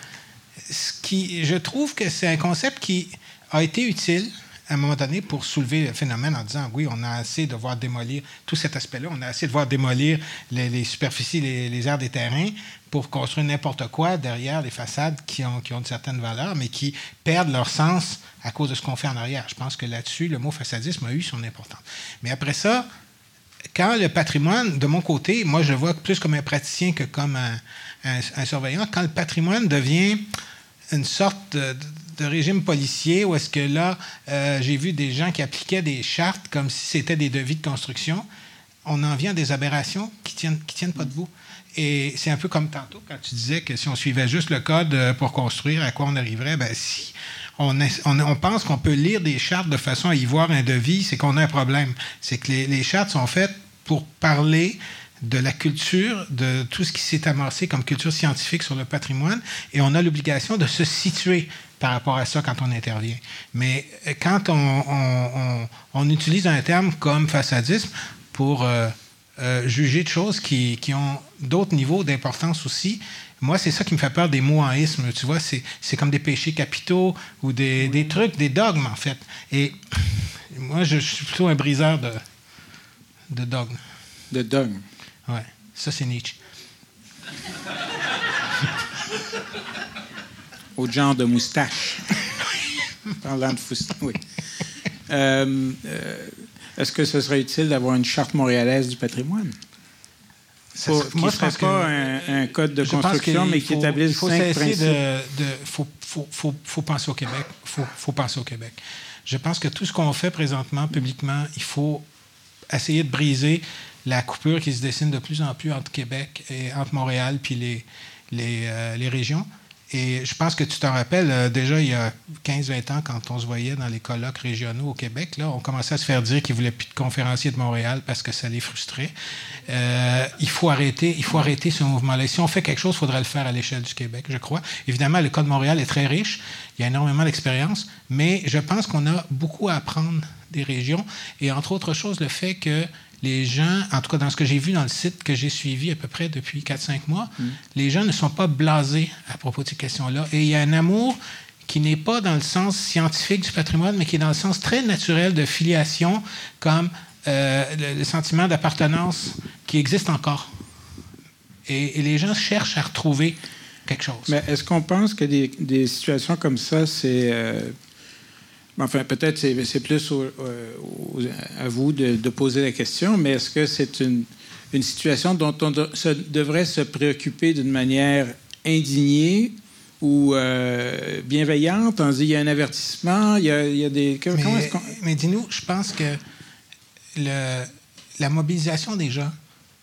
Ce qui, je trouve que c'est un concept qui a été utile à un moment donné pour soulever le phénomène en disant oui, on a assez de voir démolir tout cet aspect-là, on a assez de voir démolir les, superficies, les, les, aires des terrains pour construire n'importe quoi derrière les façades qui ont, une certaine valeur, mais qui perdent leur sens à cause de ce qu'on fait en arrière. Je pense que là-dessus, le mot façadisme a eu son importance. Mais après ça, quand le patrimoine, de mon côté, moi je le vois plus comme un praticien que comme un, surveillant, quand le patrimoine devient une sorte de régime policier où est-ce que là, euh, j'ai vu des gens qui appliquaient des chartes comme si c'était des devis de construction. On en vient à des aberrations qui tiennent, qui tiennent pas debout. Et c'est un peu comme tantôt quand tu disais que si on suivait juste le code euh, pour construire, à quoi on arriverait? Ben, si on, on, pense qu'on peut lire des chartes de façon à y voir un devis, c'est qu'on a un problème. C'est que les, les chartes sont faites pour parler de la culture, de tout ce qui s'est amorcé comme culture scientifique sur le patrimoine, et on a l'obligation de se situer par rapport à ça quand on intervient. Mais euh, quand on, utilise un terme comme façadisme pour euh, euh, juger de choses qui, ont d'autres niveaux d'importance aussi, moi, c'est ça qui me fait peur des mots en isme. Tu vois, c'est comme des péchés capitaux ou des, trucs, des dogmes, en fait. Et moi, je, suis plutôt un briseur de, de dogmes. De dogmes. Oui, ça, c'est Nietzsche. au genre de moustache. Parlant de oui. Euh, euh, est-ce que ce serait utile d'avoir une charte montréalaise du patrimoine? Pour, moi, je pense pas un, code de construction, mais qui établisse faut cinq principes. De, faut, faut, faut, penser au Québec. Faut, faut penser au Québec. Je pense que tout ce qu'on fait présentement, publiquement, il faut essayer de briser la coupure qui se dessine de plus en plus entre Québec et entre Montréal puis les, les, euh, les régions. Et je pense que tu t'en rappelles, euh, déjà il y a 15-20 ans, quand on se voyait dans les colloques régionaux au Québec, là, on commençait à se faire dire qu'ils ne voulaient plus de conférenciers de Montréal parce que ça les frustrait. Euh, il, faut arrêter, il faut arrêter ce mouvement-là. Si on fait quelque chose, il faudrait le faire à l'échelle du Québec, je crois. Évidemment, le cas de Montréal est très riche. Il y a énormément d'expérience, mais je pense qu'on a beaucoup à apprendre des régions. Et entre autres choses, le fait que les gens, en tout cas dans ce que j'ai vu dans le site que j'ai suivi à peu près depuis 4-5 mois, les gens ne sont pas blasés à propos de ces questions-là. Et il y a un amour qui n'est pas dans le sens scientifique du patrimoine, mais qui est dans le sens très naturel de filiation, comme euh, le, le sentiment d'appartenance qui existe encore. Et, et les gens cherchent à retrouver quelque chose. Mais est-ce qu'on pense que des, des situations comme ça, c'est. euh, enfin, peut-être c'est c'est plus au- au- à vous de, de poser la question, mais est-ce que c'est une, une situation dont on de- se- devrait se préoccuper d'une manière indignée ou euh, bienveillante? On dit il y a un avertissement, il y a, il y a des. Comment Mais, est-ce qu'on. mais dis-nous, je pense que le- la mobilisation des gens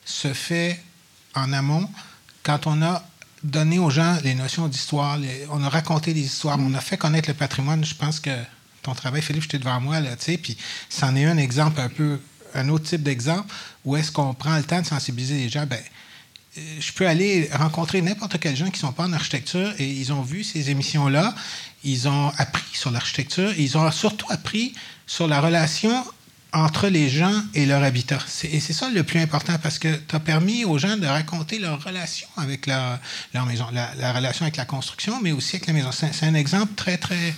se fait en amont quand on a donné aux gens les notions d'histoire, on a raconté des histoires, on a fait connaître le patrimoine. Je pense que ton travail, Philippe, j'étais devant moi, là, tu sais, puis c'en est un exemple un peu, un autre type d'exemple où est-ce qu'on prend le temps de sensibiliser les gens. Ben, euh, je peux aller rencontrer n'importe quel gens qui ne sont pas en architecture et ils ont vu ces émissions-là, ils ont appris sur l'architecture, ils ont surtout appris sur la relation entre les gens et leur habitat. Et c'est ça le plus important parce que tu as permis aux gens de raconter leur relation avec leur, leur maison, la, la relation avec la construction, mais aussi avec la maison. C'est un exemple très, très,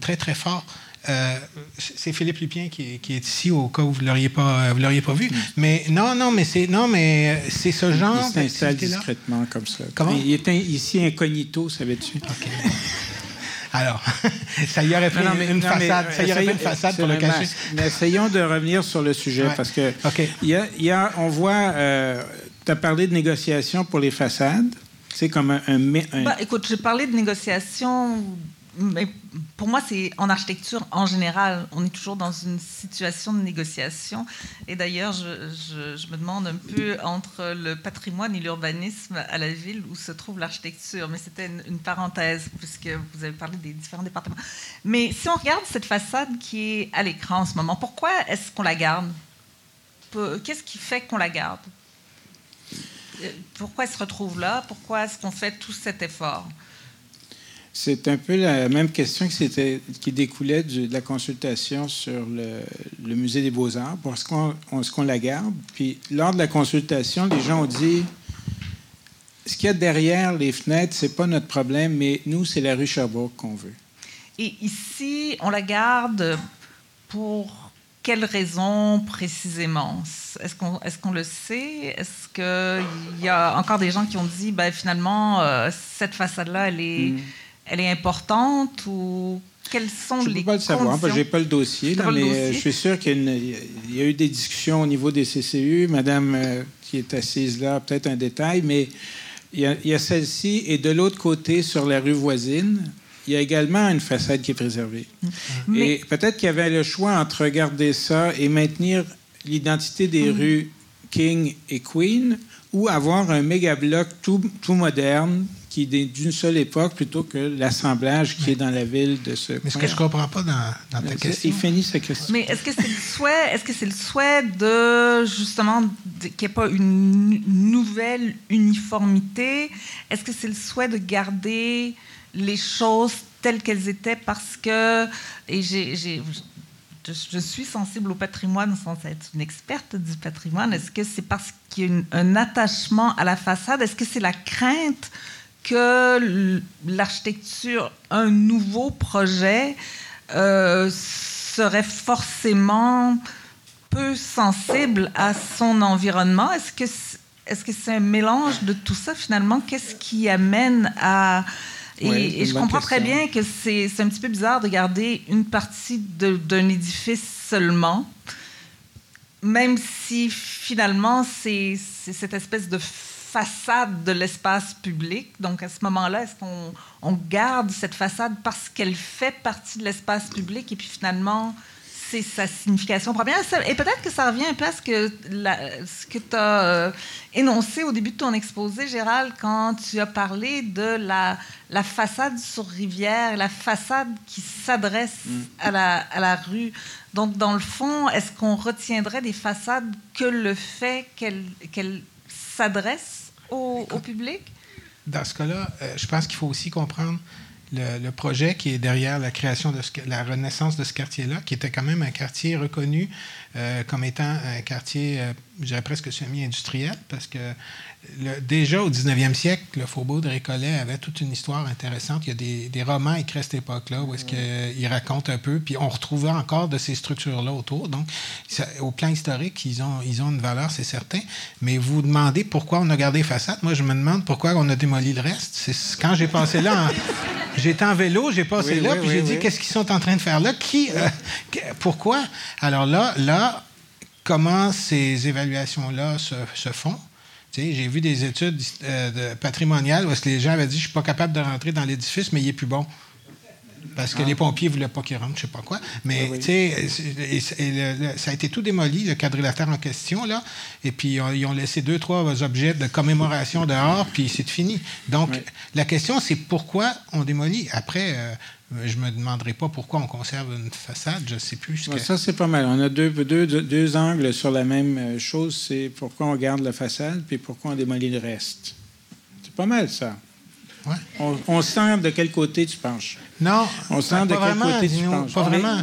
très, très fort. Euh, c'est Philippe Lupien qui est, qui est ici au cas où vous l'auriez pas vous l'auriez pas vu. Mais non, non, mais c'est non, mais c'est ce genre il s'installe discrètement comme ça. Comment? Il est in- ici incognito, savais-tu? OK. Alors, ça y aurait pris Non, non, mais- une non, mais, façade, euh, ça y aurait pris une essayez- façade pour le cacher. masque. Mais essayons de revenir sur le sujet Ouais. parce que OK. il y a, y a- on voit, tu as parlé de négociations pour les façades. C'est comme un, un, un- Bah, écoute, j'ai parlé de négociation, mais pour moi, c'est en architecture en général. On est toujours dans une situation de négociation. Et d'ailleurs, je, me demande un peu entre le patrimoine et l'urbanisme à la ville où se trouve l'architecture. Mais c'était une, parenthèse, puisque vous avez parlé des différents départements. Mais si on regarde cette façade qui est à l'écran en ce moment, pourquoi est-ce qu'on la garde? Qu'est-ce qui fait qu'on la garde? Euh, pourquoi elle se retrouve là? Pourquoi est-ce qu'on fait tout cet effort? C'est un peu la même question qui, découlait du- de la consultation sur le, le musée des beaux-arts. Est-ce qu'on est-ce qu'on la garde? Puis lors de la consultation, les gens ont dit ce qu'il y a derrière les fenêtres, c'est pas notre problème, mais nous, c'est la rue Sherbrooke qu'on veut. Et ici, on la garde pour quelles raisons précisément? Est-ce qu'on est qu'on le sait? Est-ce qu'il y a encore des gens qui ont dit, ben, finalement, euh, cette façade-là, elle est, elle est importante ou quelles sont Je ne les peux pas le savoir, je n'ai pas le dossier, là, le mais dossier? euh, je suis sûr qu'il y, a y eu des discussions au niveau des CCU. Madame euh, qui est assise là, peut-être un détail, mais il y a, celle-ci. Et de l'autre côté, sur la rue voisine, il y a également une façade qui est préservée. Mais- Et peut-être qu'il y avait le choix entre regarder ça et maintenir l'identité des rues King et Queen ou avoir un méga bloc tout, tout moderne qui est d'une seule époque plutôt que l'assemblage qui est dans la ville de ce Mais ce que je comprends pas dans, dans ta question, Il finit sa question. Mais est-ce que c'est le souhait, est-ce que c'est le souhait de justement qu'il n'y ait pas une nouvelle uniformité? Est-ce que c'est le souhait de garder les choses telles qu'elles étaient parce que et j'ai, j'ai- je, je suis sensible au patrimoine sans être une experte du patrimoine. Est-ce que c'est parce qu'il y a une- un attachement à la façade? Est-ce que c'est la crainte que l'architecture, un nouveau projet, euh, serait forcément peu sensible à son environnement? Est-ce que c'est, est-ce que c'est un mélange de tout ça finalement? Qu'est-ce qui amène à... Et, je comprends très bien que c'est, un petit peu bizarre de garder une partie d'un édifice seulement, même si finalement c'est cette espèce de façade de l'espace public. Donc à ce moment-là, est-ce qu'on on garde cette façade parce qu'elle fait partie de l'espace public et puis finalement c'est sa signification première? Et peut-être que ça revient un peu à ce que, la- ce que tu as énoncé au début de ton exposé, Gérald, quand tu as parlé de la, la façade sur rivière, la façade qui s'adresse à, la, à la rue. Donc, dans le fond, est-ce qu'on retiendrait des façades que le fait qu'elles qu'elles s'adressent au, public? dans ce cas-là, euh, je pense qu'il faut aussi comprendre le, projet qui est derrière la création de la renaissance de ce quartier-là, qui était quand même un quartier reconnu euh, comme étant un quartier, euh, je dirais presque semi-industriel, parce que déjà au 19e siècle, le faubourg de Récollet avait toute une histoire intéressante. Il y a des, romans écrits à cette époque-là où est-ce qu'ils racontent un peu, puis on retrouvait encore de ces structures-là autour. Donc, au plan historique, ils ont, ils ont une valeur, c'est certain. Mais vous demandez pourquoi on a gardé les façades. Moi, je me demande pourquoi on a démoli le reste. C'est quand j'ai passé là, j'étais en vélo, j'ai passé là, puis j'ai dit qu'est-ce qu'ils sont en train de faire là? Qui euh, Pourquoi? Alors là, là, comment ces évaluations-là se, se font j'ai vu des études euh, patrimoniales où les gens avaient dit Je ne suis pas capable de rentrer dans l'édifice, mais il est plus bon. Parce que ah. les pompiers ne voulaient pas qu'il rentre, je ne sais pas quoi. Mais, ah tu sais, ça a été tout démoli, le quadrilatère en question, là. Et puis, ils ont laissé deux, trois objets de commémoration dehors, puis c'est fini. Donc, la question, c'est pourquoi on démolit? Après, euh, je ne me demanderai pas pourquoi on conserve une façade, je ne sais plus. Ça, c'est pas mal. On a deux, deux, deux, angles sur la même euh, chose. C'est pourquoi on garde la façade, puis pourquoi on démolit le reste. C'est pas mal, ça. Ouais. On, sent de quel côté tu penches. Non. On sent de quel côté tu penches. Pas vraiment.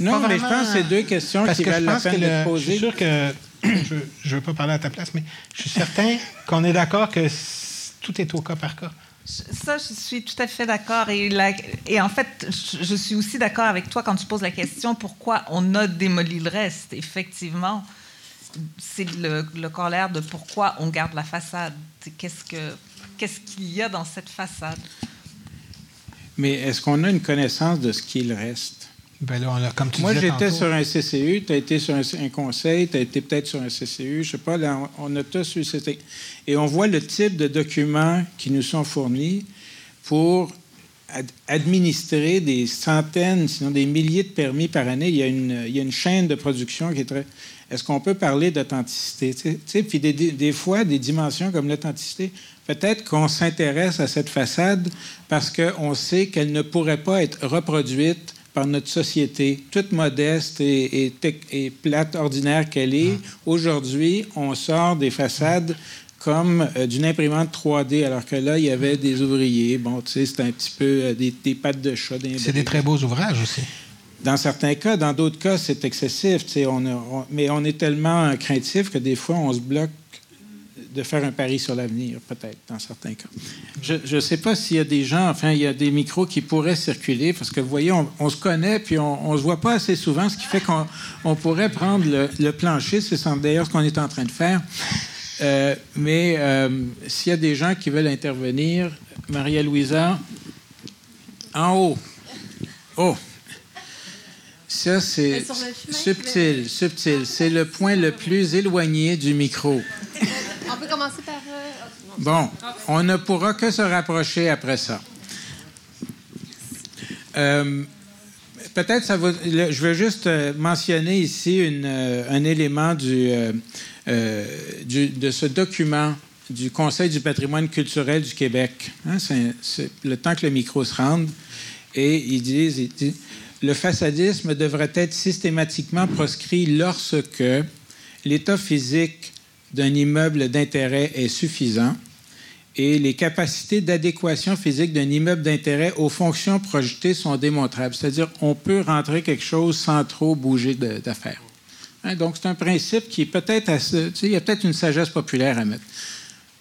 Non, mais je pense que c'est deux questions qui valent la peine de poser. Je suis sûr que... je ne veux pas parler à ta place, mais je suis certain qu'on est d'accord que tout est au cas par cas. Ça, je suis tout à fait d'accord. Et, et, en fait, je suis aussi d'accord avec toi quand tu poses la question pourquoi on a démoli le reste? Effectivement, c'est le, le corollaire de pourquoi on garde la façade. Qu'est-ce que qu'est-ce qu'il y a dans cette façade? Mais est-ce qu'on a une connaissance de ce qu'il reste? Ben là, comme tu Moi, j'étais sur un CCU, tu as été sur un, conseil, tu as été peut-être sur un CCU, je sais pas, on, a tous eu Et on voit le type de documents qui nous sont fournis pour administrer des centaines, sinon des milliers de permis par année. Il y a une, il y a une chaîne de production qui est très... Est-ce qu'on peut parler d'authenticité? Puis des, des, fois, des dimensions comme l'authenticité, peut-être qu'on s'intéresse à cette façade parce qu'on sait qu'elle ne pourrait pas être reproduite par notre société, toute modeste et, plate, ordinaire qu'elle est. Ah. Aujourd'hui, on sort des façades comme euh, d'une imprimante 3D, alors que là, il y avait des ouvriers. Bon, tu sais, c'est un petit peu euh, des, pattes de chat. C'est des très beaux ouvrages aussi. Dans certains cas, dans d'autres cas, c'est excessif. On, mais on est tellement craintif que des fois, on se bloque de faire un pari sur l'avenir, peut-être, dans certains cas. Je ne sais pas s'il y a des gens, enfin, il y a des micros qui pourraient circuler, parce que vous voyez, on, se connaît, puis on ne se voit pas assez souvent, ce qui fait qu'on pourrait prendre le, plancher. C'est d'ailleurs ce qu'on est en train de faire. Euh, mais euh, s'il y a des gens qui veulent intervenir, Maria-Louisa, en haut. Oh! Ça, c'est subtil, subtil. C'est le point le plus éloigné du micro. Euh, bon, on ne pourra que se rapprocher après ça. Euh, peut-être ça. Je veux juste euh, mentionner ici un élément de ce document du Conseil du patrimoine culturel du Québec. Hein, c'est le temps que le micro se rende. Et ils disent, ils disent le façadisme devrait être systématiquement proscrit lorsque l'état physique d'un immeuble d'intérêt est suffisant et les capacités d'adéquation physique d'un immeuble d'intérêt aux fonctions projetées sont démontrables. C'est-à-dire, on peut rentrer quelque chose sans trop bouger d'affaires. Hein, donc, c'est un principe qui est peut-être il y a peut-être une sagesse populaire à mettre.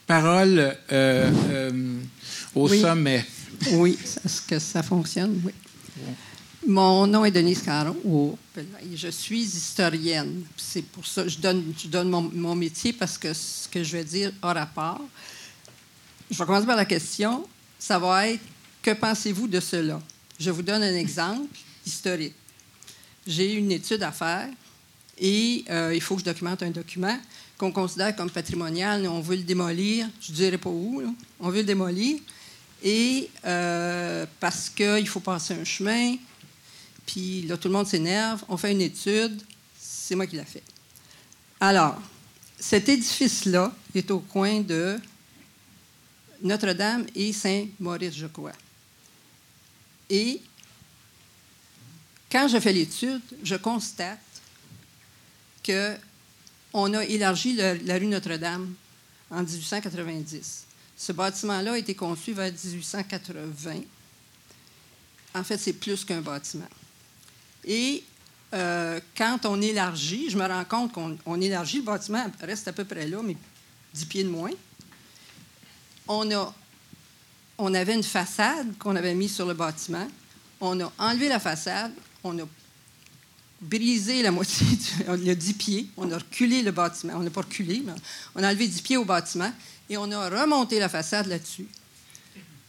Parole euh, euh, au sommet. Oui, est-ce que ça fonctionne? Oui. Mon nom est Denise Caron. Je suis historienne. C'est pour ça que je donne, mon, métier parce que ce que je vais dire a rapport. Je vais commencer par la question. Ça va être que pensez-vous de cela? Je vous donne un exemple historique. J'ai une étude à faire et euh, il faut que je documente un document qu'on considère comme patrimonial. On veut le démolir. Je ne dirai pas où. On veut le démolir. Et euh, parce qu'il faut passer un chemin, puis là, tout le monde s'énerve. On fait une étude. C'est moi qui l'ai fait. Alors, cet édifice-là est au coin de Notre-Dame et Saint-Maurice, je crois. Et quand je fais l'étude, je constate qu'on a élargi la rue Notre-Dame en 1890. Ce bâtiment-là a été conçu vers 1880 en fait, c'est plus qu'un bâtiment. Et euh, quand on élargit, je me rends compte qu'on élargit, le bâtiment reste à peu près là, mais 10 pieds de moins. On, a, on avait une façade qu'on avait mise sur le bâtiment. On a enlevé la façade, on a brisé la moitié, du, on a 10 pieds, on a reculé le bâtiment. On n'a pas reculé, mais on a enlevé 10 pieds au bâtiment et on a remonté la façade là-dessus.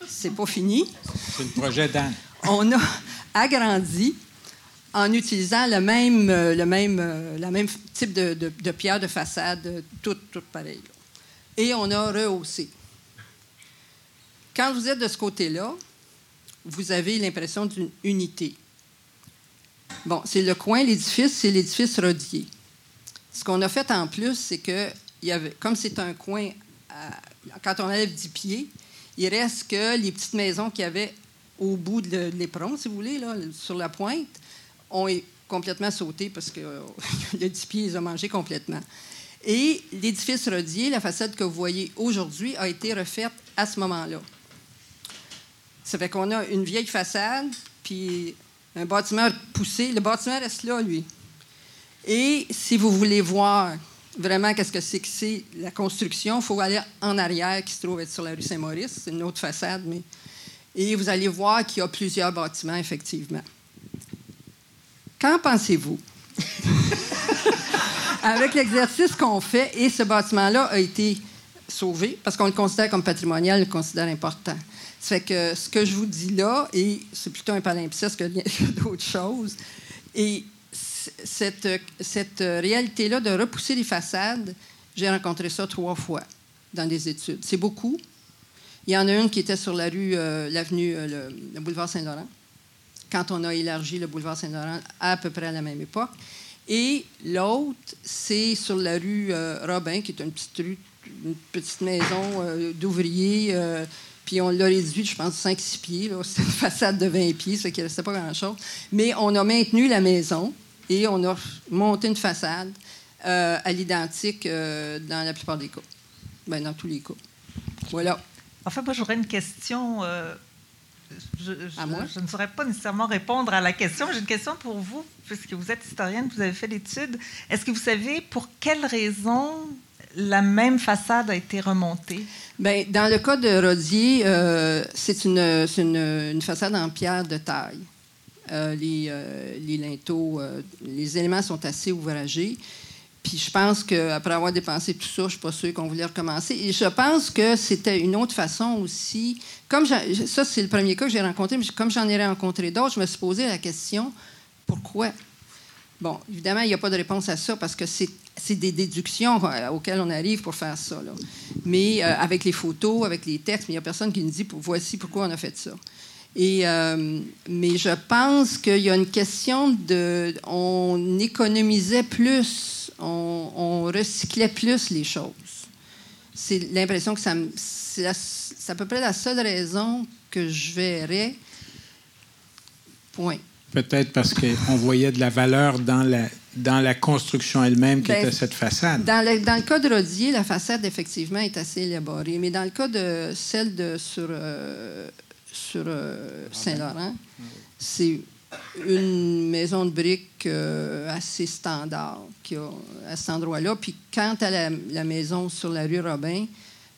C'est pas fini. C'est le projet d'Anne. On a agrandi en utilisant le même, euh, le même, euh, la même type de, pierre de façade, euh, tout. Et on a rehaussé. Quand vous êtes de ce côté-là, vous avez l'impression d'une unité. Bon, c'est le coin, l'édifice, c'est l'édifice Rodier. Ce qu'on a fait en plus, c'est que, y avait, comme c'est un coin, quand on enlève 10 pieds, il reste que les petites maisons qu'il y avait au bout de l'éperon, si vous voulez, là, sur la pointe, ont complètement sauté parce que le 10 pieds les a mangés complètement. Et l'édifice Rodier, la façade que vous voyez aujourd'hui, a été refaite à ce moment-là. Ça fait qu'on a une vieille façade, puis un bâtiment poussé. Le bâtiment reste là, lui. Et si vous voulez voir vraiment qu'est-ce que c'est que c'est la construction, il faut aller en arrière, qui se trouve être sur la rue Saint-Maurice. C'est une autre façade, mais... Et vous allez voir qu'il y a plusieurs bâtiments, effectivement. Qu'en pensez-vous? Avec l'exercice qu'on fait, et ce bâtiment-là a été sauvé, parce qu'on le considère comme patrimonial, on le considère important. Ça que ce que je vous dis là, et c'est plutôt un palimpseste que d'autres choses, et cette, cette réalité-là de repousser les façades, j'ai rencontré ça trois fois dans des études. C'est beaucoup. Il y en a une qui était sur la rue, euh, l'avenue, euh, le, boulevard Saint-Laurent, quand on a élargi le boulevard Saint-Laurent à peu près à la même époque. Et l'autre, c'est sur la rue euh, Robin, qui est une petite rue, une petite maison d'ouvriers puis on l'a réduit, je pense, 5-6 pieds. C'est une façade de 20 pieds, ce qui ne restait pas grand-chose. Mais on a maintenu la maison et on a monté une façade euh, à l'identique euh, dans la plupart des cas. Bien, dans tous les cas. Voilà. Enfin, moi, j'aurais une question. Je, à moi? je, ne saurais pas nécessairement répondre à la question. J'ai une question pour vous, puisque vous êtes historienne, vous avez fait l'étude. Est-ce que vous savez pour quelle raison la même façade a été remontée? Bien, dans le cas de Rodier, euh, c'est une, une, façade en pierre de taille. Euh, les, euh, les, linteaux, les éléments sont assez ouvragés. Puis je pense qu'après avoir dépensé tout ça, je ne suis pas sûre qu'on voulait recommencer. Et je pense que c'était une autre façon aussi. Comme ça, c'est le premier cas que j'ai rencontré, mais comme j'en ai rencontré d'autres, je me suis posé la question pourquoi? Bon, évidemment, il n'y a pas de réponse à ça parce que c'est des déductions euh, auxquelles on arrive pour faire ça. Mais euh, avec les photos, avec les textes, il n'y a personne qui nous dit voici pourquoi on a fait ça. Et, euh, mais je pense qu'il y a une question de. On économisait plus, on, recyclait plus les choses. C'est l'impression que ça. C'est à peu près la seule raison que je verrais. Point. Peut-être parce qu'on voyait de la valeur dans la, dans la construction elle-même qui ben, était cette façade. Dans le, dans le, cas de Rodier, la façade, effectivement, est assez élaborée. Mais dans le cas de celle de, sur, euh, sur euh, Saint-Laurent, c'est une maison de briques euh, assez standard qui a, à cet endroit-là. Puis quant à la, la, maison sur la rue Robin,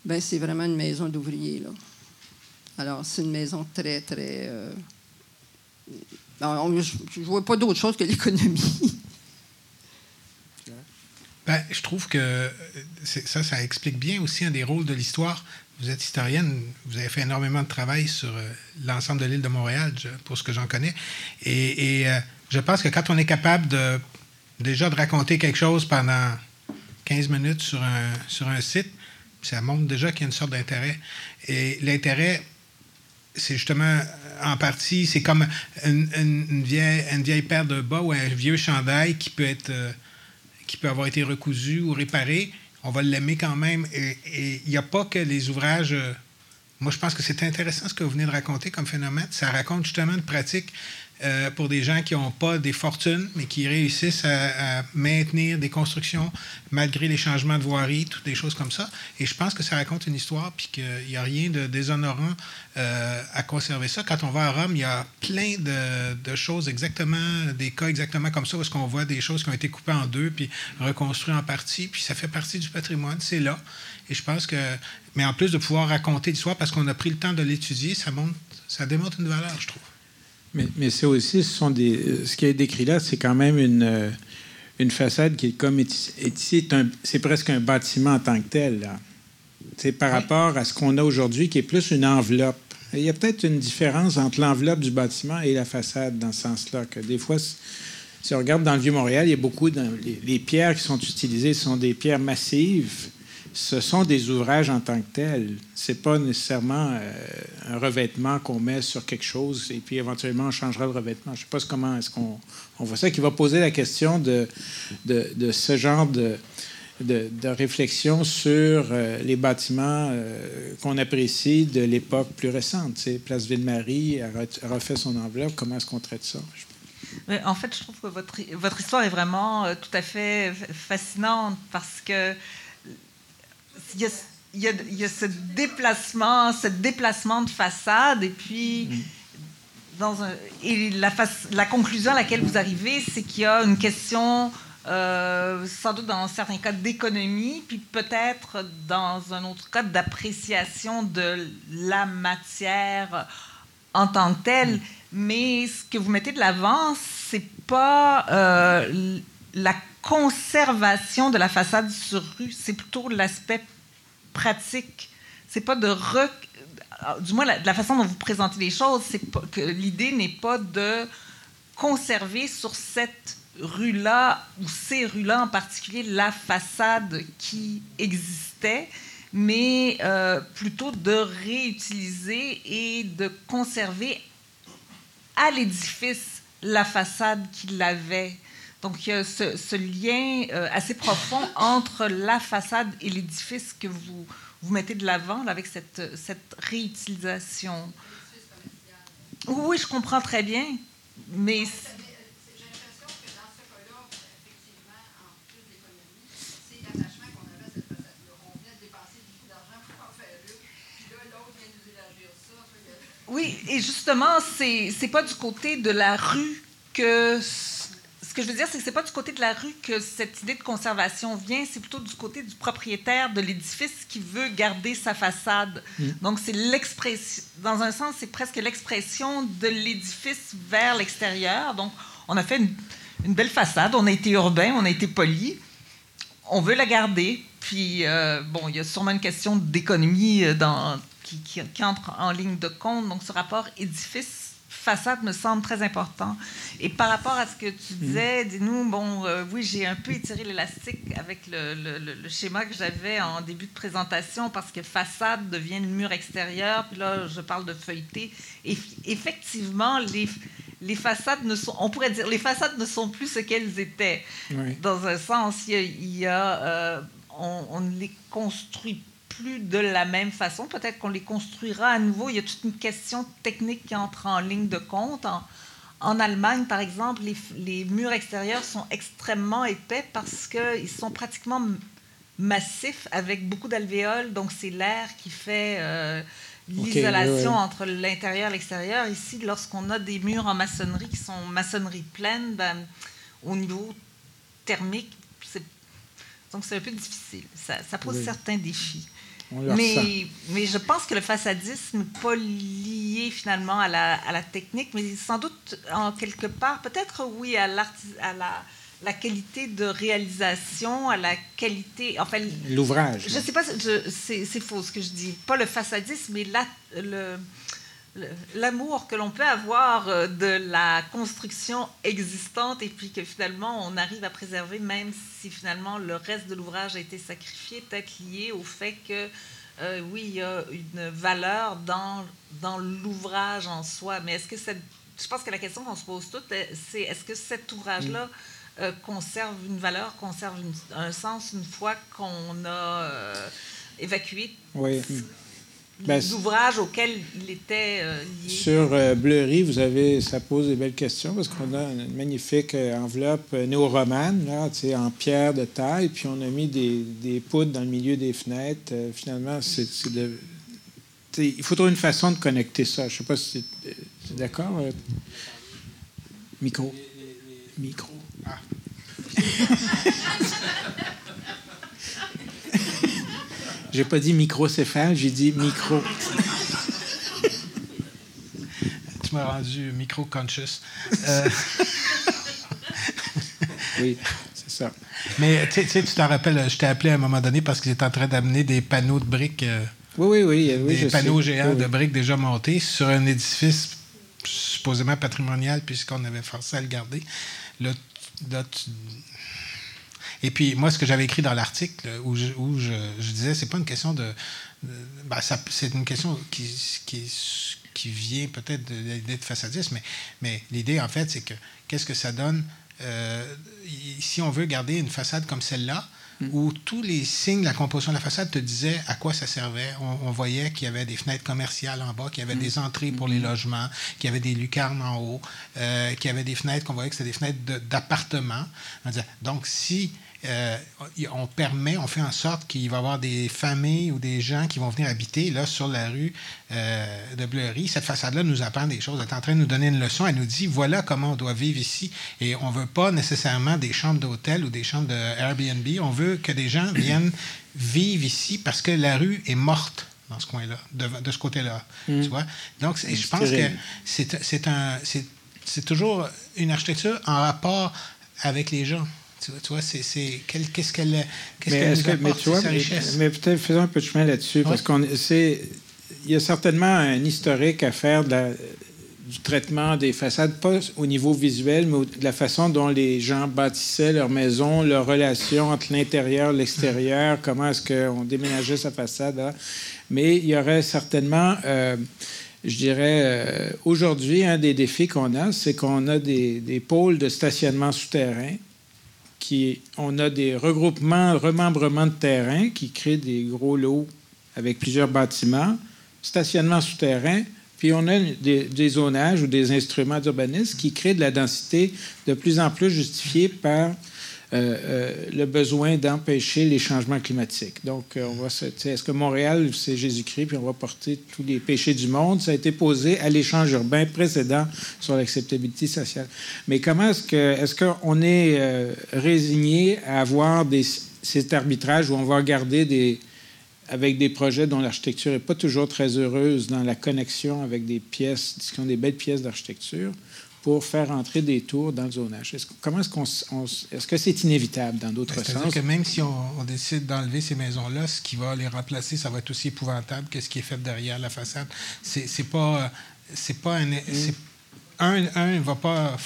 ben, c'est vraiment une maison d'ouvriers. Alors, c'est une maison très, très je ne vois pas d'autre chose que l'économie. Ben, je trouve que ça, ça explique bien aussi un des rôles de l'histoire. Vous êtes historienne, vous avez fait énormément de travail sur euh, l'ensemble de l'île de Montréal, pour ce que j'en connais. Et, euh, je pense que quand on est capable de déjà de raconter quelque chose pendant 15 minutes sur un, sur un site, ça montre déjà qu'il y a une sorte d'intérêt. Et l'intérêt, c'est justement en partie, c'est comme une, vieille, paire de bas ou un vieux chandail qui peut être euh, qui peut avoir été recousu ou réparé. On va l'aimer quand même. Et il n'y a pas que les ouvrages. Euh, moi, je pense que c'est intéressant ce que vous venez de raconter comme phénomène. Ça raconte justement une pratique euh, pour des gens qui n'ont pas des fortunes, mais qui réussissent à, maintenir des constructions malgré les changements de voirie, toutes des choses comme ça. Et je pense que ça raconte une histoire, puis qu'il n'y a rien de déshonorant euh, à conserver ça. Quand on va à Rome, il y a plein de, choses exactement, des cas exactement comme ça, parce qu'on voit des choses qui ont été coupées en deux, puis reconstruites en partie, puis ça fait partie du patrimoine, c'est là. Et je pense que, mais en plus de pouvoir raconter l'histoire, parce qu'on a pris le temps de l'étudier, ça, ça démontre une valeur, je trouve. Mais, aussi, ce, sont des, ce qui est décrit là, c'est quand même une, une façade qui est comme ici, c'est presque un bâtiment en tant que tel. C'est par rapport à ce qu'on a aujourd'hui, qui est plus une enveloppe. il y a peut-être une différence entre l'enveloppe du bâtiment et la façade dans ce sens-là. Que des fois, si on regarde dans le Vieux-Montréal, il y a beaucoup de, les, pierres qui sont utilisées sont des pierres massives ce sont des ouvrages en tant que tels. Ce n'est pas nécessairement euh, un revêtement qu'on met sur quelque chose et puis éventuellement on changera le revêtement. Je ne sais pas comment est-ce qu'on on voit ça, qui va poser la question de, de, ce genre de, de, réflexion sur euh, les bâtiments euh, qu'on apprécie de l'époque plus récente. C'est Place Ville-Marie a refait son enveloppe. Comment est-ce qu'on traite ça? En fait, je trouve que votre, votre histoire est vraiment tout à fait fascinante parce que il y, a, y a, ce déplacement, ce déplacement de façade, et puis dans un, et la, la, conclusion à laquelle vous arrivez, c'est qu'il y a une question, euh, sans doute dans certains cas d'économie, puis peut-être dans un autre cas d'appréciation de la matière en tant que telle. Mais ce que vous mettez de l'avant, c'est pas euh, la conservation de la façade sur rue, c'est plutôt l'aspect pratique. C'est pas de rec... du moins la, la, façon dont vous présentez les choses, c'est que l'idée n'est pas de conserver sur cette rue-là ou ces rues-là en particulier la façade qui existait, mais euh, plutôt de réutiliser et de conserver à l'édifice la façade qu'il avait. Donc, il y a ce, lien euh, assez profond entre la façade et l'édifice que vous, vous mettez de l'avant avec cette, cette réutilisation. Oui, je comprends très bien, mais... Oui, et justement, c'est n'est pas du côté de la rue que ce que je veux dire, c'est que c'est pas du côté de la rue que cette idée de conservation vient, c'est plutôt du côté du propriétaire de l'édifice qui veut garder sa façade. Mm. Donc, c'est l'expression, dans un sens, c'est presque l'expression de l'édifice vers l'extérieur. Donc, on a fait une, belle façade, on a été urbain, on a été poli, on veut la garder. Puis, euh, bon, il y a sûrement une question d'économie euh, qui, qui, entre en ligne de compte. Donc, ce rapport édifice façade me semble très important. Et par rapport à ce que tu mm. disais, dis-nous, bon, euh, oui, j'ai un peu étiré l'élastique avec le, le, schéma que j'avais en début de présentation parce que façade devient le mur extérieur, puis là, je parle de feuilleté. Et effectivement, les, les façades ne sont, on pourrait dire, les façades ne sont plus ce qu'elles étaient. Dans un sens, il y a, euh, on, on ne les construit plus de la même façon. Peut-être qu'on les construira à nouveau. Il y a toute une question technique qui entre en ligne de compte. En, Allemagne, par exemple, les, murs extérieurs sont extrêmement épais parce qu'ils sont pratiquement massifs avec beaucoup d'alvéoles. Donc, c'est l'air qui fait euh, l'isolation entre l'intérieur et l'extérieur. Ici, lorsqu'on a des murs en maçonnerie qui sont maçonnerie pleine, ben, au niveau thermique, donc c'est un peu difficile. Ça, pose certains défis. Mais, mais je pense que le façadisme n'est pas lié finalement à la, à la, technique, mais sans doute en quelque part, peut-être oui, à, à la, la, qualité de réalisation, à la qualité. Enfin, L'ouvrage. Je ne sais pas, c'est faux ce que je dis. Pas le façadisme, mais la, le, l'amour que l'on peut avoir euh, de la construction existante et puis que finalement on arrive à préserver même si finalement le reste de l'ouvrage a été sacrifié, peut-être lié au fait que euh, oui, il y a une valeur dans, dans l'ouvrage en soi. Mais est-ce que cette, je pense que la question qu'on se pose toutes, euh, c'est est-ce que cet ouvrage-là conserve une valeur, conserve un sens une fois qu'on a évacué oui Ben, les ouvrages auxquels il était euh, lié. Sur euh, Bleury, vous avez, ça pose des belles questions parce qu'on a une magnifique euh, enveloppe néo-romane, en pierre de taille, puis on a mis des, des poudres dans le milieu des fenêtres. Euh, finalement, c'est de. il faut trouver une façon de connecter ça. Je ne sais pas si tu es d'accord. euh? Micro. Micro. Ah. j'ai pas dit microcéphale, j'ai dit micro. Tu m'as rendu micro-conscious. Euh, Oui, c'est ça. mais tu sais- tu t'en rappelles, je t'ai appelé à un moment donné parce que j'étais en train d'amener des panneaux de briques, euh, Oui, oui, oui. oui des je panneaux sais. géants Oui, de briques déjà montés sur un édifice supposément patrimonial puisqu'on avait forcé à le garder. Là, là, tu- Et puis, moi, ce que j'avais écrit dans l'article où, je, où je, je disais, c'est pas une question de. de- ben, ça- c'est une question qui, qui, qui vient peut-être de l'idée de façadisme, mais, mais l'idée, en fait, c'est que qu'est-ce que ça donne euh, si on veut garder une façade comme celle-là, où tous les signes de la composition de la façade te disaient à quoi ça servait. On, on voyait qu'il y avait des fenêtres commerciales en bas, qu'il y avait des entrées pour les logements, qu'il y avait des lucarnes en haut, euh, qu'il y avait des fenêtres qu'on voyait que c'était des fenêtres d'appartements. On disait, Donc, si euh, on permet, on fait en sorte qu'il va y avoir des familles ou des gens qui vont venir habiter là sur la rue euh, de Bleury. Cette façade-là nous apprend des choses. Elle est en train de nous donner une leçon. Elle nous dit voilà comment on doit vivre ici. Et on veut pas nécessairement des chambres d'hôtel ou des chambres de Airbnb. On veut que des gens viennent vivre ici parce que la rue est morte dans ce coin-là, de, de ce côté-là. Tu vois? Donc, je pense que c'est toujours une architecture en rapport avec les gens. Tu vois, c'est qu'est-ce qu'elle qu'est-ce Mais, qu'elle nous que, mais apporte, tu vois, sa richesse? mais peut-être faisons un peu de chemin là-dessus, parce qu'on c'est il y a certainement un historique à faire de la- du traitement des façades, pas au niveau visuel, mais de la façon dont les gens bâtissaient leur maison, leur relation entre l'intérieur et l'extérieur, comment est-ce qu'on déménageait sa façade. là. Mais il y aurait certainement, euh, je dirais, euh, aujourd'hui, un des défis qu'on a, c'est qu'on a des, des pôles de stationnement souterrain on a des regroupements, remembrements de terrain qui créent des gros lots avec plusieurs bâtiments, stationnement souterrain, puis on a des, des zonages ou des instruments d'urbanisme qui créent de la densité de plus en plus justifiée par le besoin d'empêcher les changements climatiques. Donc, euh, on va est-ce que Montréal, c'est Jésus-Christ, puis on va porter tous les péchés du monde? Ça a été posé à l'échange urbain précédent sur l'acceptabilité sociale. Mais comment est-ce que est-ce qu'on est euh, résigné à avoir cet arbitrage où on va regarder des avec des projets dont l'architecture n'est pas toujours très heureuse dans la connexion avec des pièces, qui ont des belles pièces d'architecture, pour faire entrer des tours dans le zonage. Est-ce, comment est-ce qu'on on est-ce que c'est inévitable dans d'autres Ben, C'est-à-dire sens? que même si on, on décide d'enlever ces maisons-là, ce qui va les remplacer, ça va être aussi épouvantable que ce qui est fait derrière la façade. C'est c'est pas, c'est pas un, c'est- un, ne va pas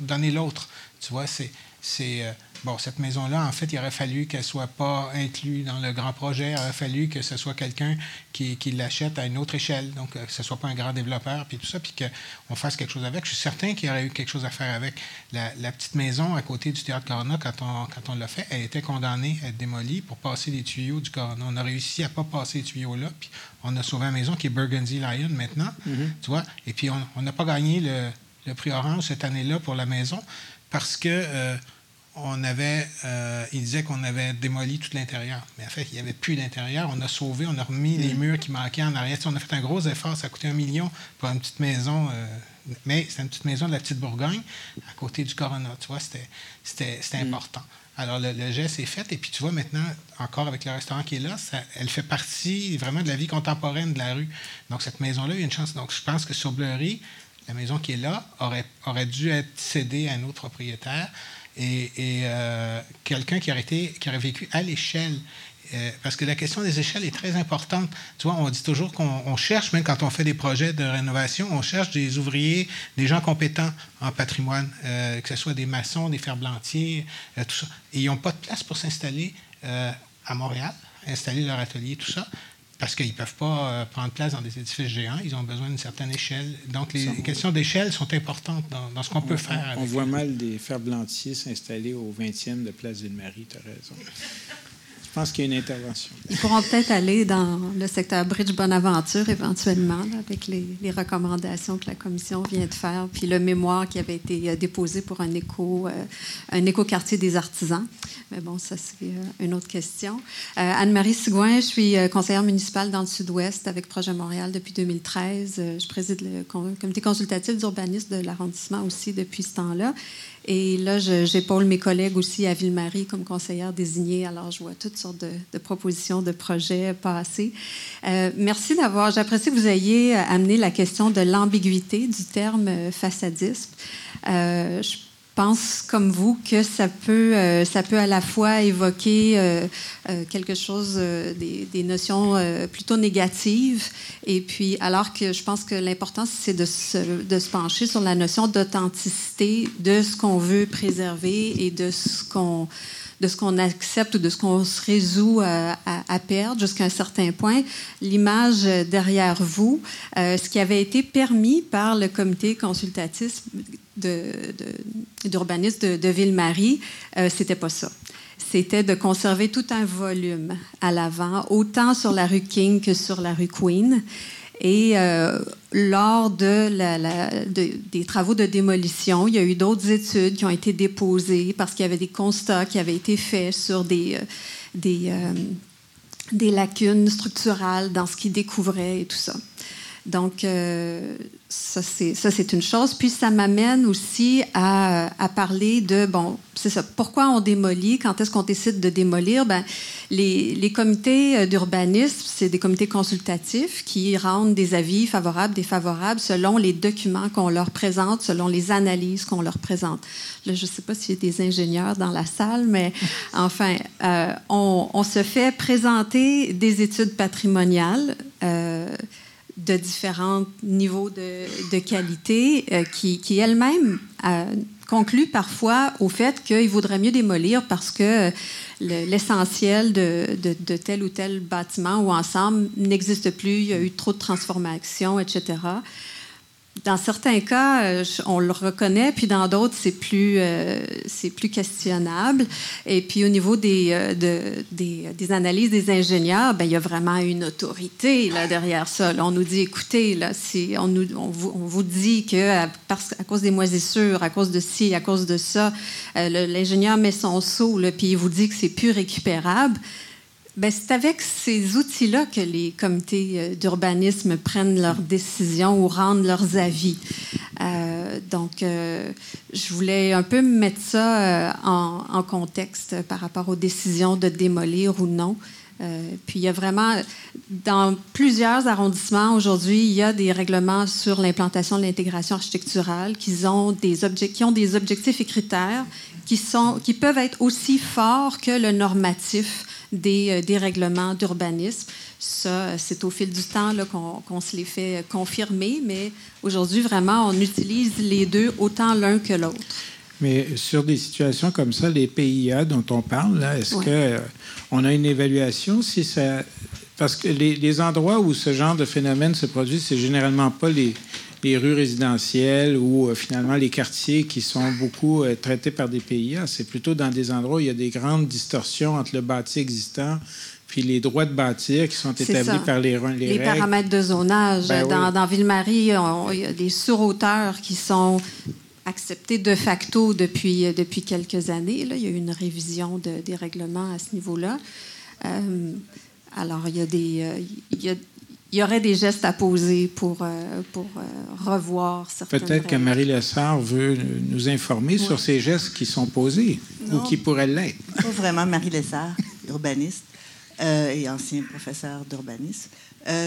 donner l'autre. Tu vois, c'est, c'est euh, bon. Cette maison-là, en fait, il aurait fallu qu'elle soit pas inclue dans le grand projet. Il aurait fallu que ce soit quelqu'un qui, qui l'achète à une autre échelle, donc euh, que ce soit pas un grand développeur, puis tout ça, puis qu'on fasse quelque chose avec. Je suis certain qu'il y aurait eu quelque chose à faire avec la, la petite maison à côté du théâtre Corona quand on, quand on l'a fait. Elle était condamnée à être démolie pour passer les tuyaux du Corona. On a réussi à pas passer les tuyaux là, puis on a sauvé la maison qui est Burgundy Lion maintenant, tu vois. Et puis on on n'a pas gagné le, le prix Orange cette année-là pour la maison parce que euh, on avait, euh, il disait qu'on avait démoli tout l'intérieur. Mais en fait, il n'y avait plus d'intérieur. On a sauvé, on a remis les murs qui manquaient en arrière. On a fait un gros effort. Ça a coûté un million pour une petite maison. euh, mais c'était une petite maison de la petite Bourgogne, à côté du Corona. Tu vois, c'était, c'était important. Alors, le, le geste est fait. Et puis, tu vois, maintenant, encore avec le restaurant qui est là, ça- elle fait partie vraiment de la vie contemporaine de la rue. Donc, cette maison-là, il y a une chance. Donc, je pense que sur Bleury, la maison qui est là aurait, aurait dû être cédée à un autre propriétaire et, euh, quelqu'un qui qui aurait vécu à l'échelle. Euh, parce que la question des échelles est très importante. Tu vois, on dit toujours qu'on on cherche, même quand on fait des projets de rénovation, on cherche des ouvriers, des gens compétents en patrimoine, euh, que ce soit des maçons, des ferblantiers, tout ça. Et ils n'ont pas de place pour s'installer à Montréal, installer leur atelier, tout ça parce qu'ils ne peuvent pas euh, prendre place dans des édifices géants. Ils ont besoin d'une certaine échelle. Donc, les questions d'échelle sont importantes dans, dans ce qu'on peut faire. On voit mal des ferblantiers s'installer au 20e de Place Ville-Marie, tu as raison. Je pense qu'il y a une intervention. Ils pourront peut-être aller dans le secteur Bridge Bonaventure éventuellement, avec les, recommandations que la commission vient de faire, puis le mémoire qui avait été euh, déposé pour un éco, euh, un éco-quartier des artisans. Mais bon, ça, c'est euh, une autre question. Anne-Marie Sigouin, je suis conseillère municipale dans le Sud-Ouest avec Projet Montréal depuis 2013. je préside le comité consultatif d'urbanisme de l'arrondissement aussi depuis ce temps-là. Et là, j'épaule mes collègues aussi à Ville-Marie comme conseillère désignée. Alors, je vois toutes sortes de, propositions, de projets passer. Euh, merci d'avoir. J'apprécie que vous ayez amené la question de l'ambiguïté du terme euh, façadisme. Euh, pense, comme vous, que ça peut, euh, ça peut à la fois évoquer euh, euh, quelque chose, des, notions plutôt négatives, et puis alors que je pense que l'important, c'est de se, de se pencher sur la notion d'authenticité de ce qu'on veut préserver et de ce qu'on de ce qu'on accepte ou de ce qu'on se résout à, perdre jusqu'à un certain point. L'image derrière vous, ce qui avait été permis par le comité consultatif de, de, de, Ville-Marie, euh, c'était pas ça. C'était de conserver tout un volume à l'avant, autant sur la rue King que sur la rue Queen. Et euh, lors de la, des travaux de démolition, il y a eu d'autres études qui ont été déposées parce qu'il y avait des constats qui avaient été faits sur des, euh, des, euh, des lacunes structurales dans ce qu'ils découvraient et tout ça. Donc, euh, ça, c'est une chose. Puis, ça m'amène aussi à, à, parler de, bon, c'est ça, pourquoi on démolit, quand est-ce qu'on décide de démolir? Ben, les, les comités euh, d'urbanisme, c'est des comités consultatifs qui rendent des avis favorables, défavorables, selon les documents qu'on leur présente, selon les analyses qu'on leur présente. Là, je ne sais pas s'il y a des ingénieurs dans la salle, mais enfin, euh, on, on, se fait présenter des études patrimoniales. Euh, de différents niveaux de, qualité euh, qui, qui elle-même euh, conclut parfois au fait qu'il vaudrait mieux démolir parce que l'essentiel de, de, de, tel ou tel bâtiment ou ensemble n'existe plus, il y a eu trop de transformations, etc dans certains cas, euh, on le reconnaît, puis dans d'autres, c'est plus, euh, c'est plus questionnable. Et puis au niveau des, euh, de, des, analyses des ingénieurs, ben, il y a vraiment une autorité là, derrière ça. on nous dit, écoutez, là, on, vous, on vous dit que parce, à cause des moisissures, à cause de ci, à cause de ça, l'ingénieur met son seau, puis il vous dit que c'est plus récupérable. Ben, c'est avec ces outils-là que les comités euh, d'urbanisme prennent leurs décisions ou rendent leurs avis. Euh, donc, euh, je voulais un peu mettre ça en, contexte par rapport aux décisions de démolir ou non. puis il y a vraiment, dans plusieurs arrondissements aujourd'hui, il y a des règlements sur l'implantation de l'intégration architecturale qui ont, des objectifs et critères qui peuvent être aussi forts que le normatif des, euh, des règlements d'urbanisme. Ça, c'est au fil du temps qu'on se les fait confirmer, mais aujourd'hui, vraiment, on utilise les deux autant l'un que l'autre. Mais sur des situations comme ça, les PIA dont on parle, est-ce qu'on que on a une évaluation si ça parce que les, les, endroits où ce genre de phénomène se produit, c'est généralement pas les, les rues résidentielles ou euh, finalement les quartiers qui sont beaucoup euh, traités par des PIA. C'est plutôt dans des endroits où il y a des grandes distorsions entre le bâti existant puis les droits de bâtir qui sont établis par les, les, les paramètres de zonage. Ben dans, dans Ville-Marie, il y a des surhauteurs qui sont acceptés de facto depuis, euh, depuis quelques années. Là, il y a eu une révision de, des règlements à ce niveau-là. alors, il y a des... il y a, il y aurait des gestes à poser pour, euh, pour euh, revoir certaines Peut-être que Marie Lessard veut nous informer sur ces gestes qui sont posés ou qui pourraient l'être. Pas vraiment Marie Lessard, urbaniste euh, et ancien professeur d'urbanisme.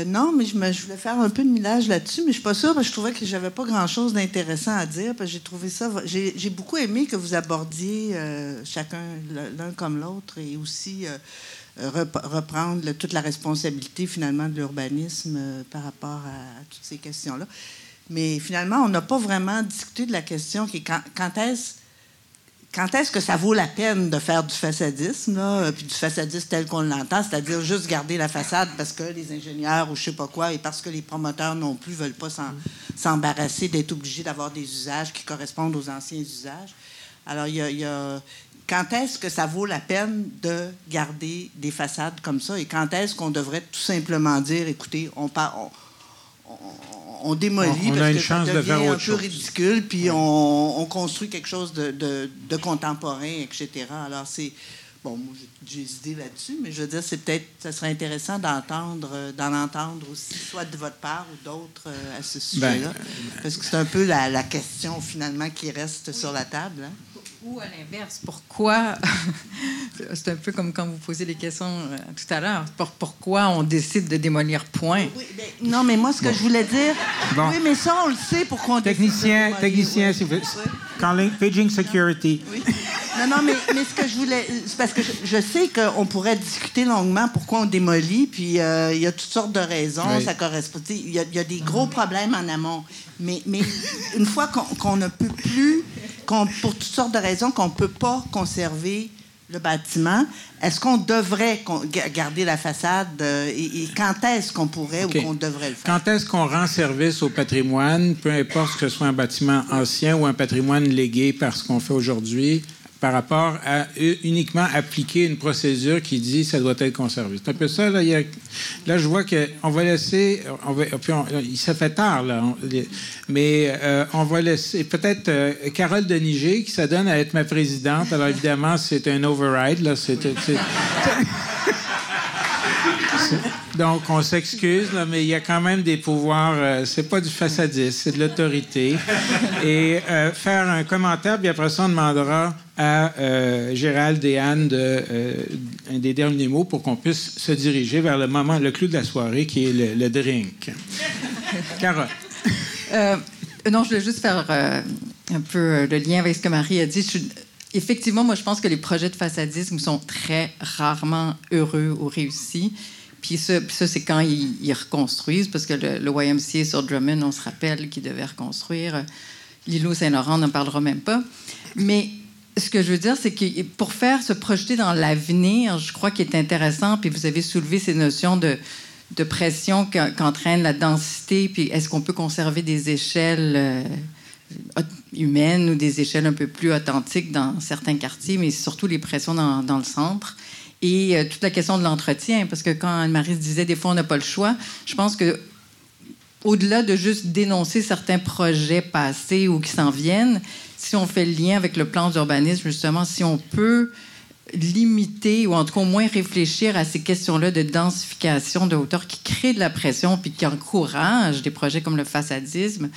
non, mais je, me, je, voulais faire un peu de millage là-dessus, mais je suis pas sûre parce que je trouvais que j'avais pas grand-chose d'intéressant à dire. Parce que j'ai trouvé ça, j'ai beaucoup aimé que vous abordiez chacun l'un comme l'autre et aussi reprendre toute la responsabilité finalement de l'urbanisme euh, par rapport à, toutes ces questions-là. Mais finalement, on n'a pas vraiment discuté de la question qui est quand, est-ce quand est-ce que ça vaut la peine de faire du façadisme, là, puis du façadisme tel qu'on l'entend, c'est-à-dire juste garder la façade parce que les ingénieurs ou je sais pas quoi, et parce que les promoteurs non plus veulent pas s'embarrasser d'être obligés d'avoir des usages qui correspondent aux anciens usages. Alors, il y a, quand est-ce que ça vaut la peine de garder des façades comme ça? Et quand est-ce qu'on devrait tout simplement dire, écoutez, on, on, on, démolit on, parce a une que chance ça de devient faire un peu chose. ridicule, puis on, on, construit quelque chose de, de, de contemporain, etc. Alors c'est bon, moi, j'ai des idées là-dessus, mais je veux dire, c'est peut-être, ça serait intéressant d'entendre, euh, d'en entendre aussi, soit de votre part ou d'autres euh, à ce sujet-là, Ben, parce que c'est un peu la, la, question finalement qui reste sur la table. Hein? Ou à l'inverse, pourquoi, c'est un peu comme quand vous posez les questions euh, tout à l'heure, pour, pourquoi on décide de démolir point? Oui, ben, non, mais moi, ce que bon. je voulais dire, bon. oui, mais ça, on le sait pourquoi on technicien, décide de Technicien, s'il vous plaît. Calling, paging security. Oui. Non, non, mais, mais, ce que je voulais, c'est parce que je, je sais qu'on pourrait discuter longuement pourquoi on démolit, puis euh, il y a toutes sortes de raisons, oui. ça correspond. Il y, y, a des gros problèmes en amont. Mais, mais une fois qu'on qu ne peut plus, pour toutes sortes de raisons, qu'on ne peut pas conserver le bâtiment, est-ce qu'on devrait garder la façade euh, et, et, quand est-ce qu'on pourrait okay. ou qu'on devrait le faire? Quand est-ce qu'on rend service au patrimoine, peu importe que ce soit un bâtiment ancien ou un patrimoine légué par ce qu'on fait aujourd'hui, par rapport à uniquement appliquer une procédure qui dit que ça doit être conservé. C'est un peu ça. Là, il y a, là je vois qu'on va laisser... On va, puis on, il se fait tard, là. On, mais euh, on va laisser... Peut-être euh, Carole Deniger, qui s'adonne à être ma présidente. Alors, évidemment, c'est un override. Là, c'est, c'est, donc, on s'excuse, mais il y a quand même des pouvoirs. Euh, c'est pas du façadisme, c'est de l'autorité. Et euh, faire un commentaire, puis après ça, on demandera à euh, Gérald et Anne de, un des derniers mots pour qu'on puisse se diriger vers le moment, le clou de la soirée, qui est le, le drink. Carole. Euh, non, je voulais juste faire un peu le lien avec ce que Marie a dit. Je suis, effectivement, moi, je pense que les projets de façadisme sont très rarement heureux ou réussis. Puis ça, c'est quand ils, reconstruisent, parce que le, le, YMCA sur Drummond, on se rappelle qu'ils devaient reconstruire. L'îlot Saint-Laurent, on n'en parlera même pas. Mais ce que je veux dire, c'est que pour faire se projeter dans l'avenir, je crois qu'il est intéressant, puis vous avez soulevé ces notions de, pression qu'entraîne la densité, puis est-ce qu'on peut conserver des échelles euh, humaines ou des échelles un peu plus authentiques dans certains quartiers, mais surtout les pressions dans le centre. Et euh, toute la question de l'entretien, parce que quand Anne-Marie disait des fois on n'a pas le choix, je pense que au-delà de juste dénoncer certains projets passés ou qui s'en viennent, si on fait le lien avec le plan d'urbanisme, justement, si on peut limiter ou en tout cas au moins réfléchir à ces questions-là de densification de hauteur qui créent de la pression puis qui encouragent des projets comme le façadisme,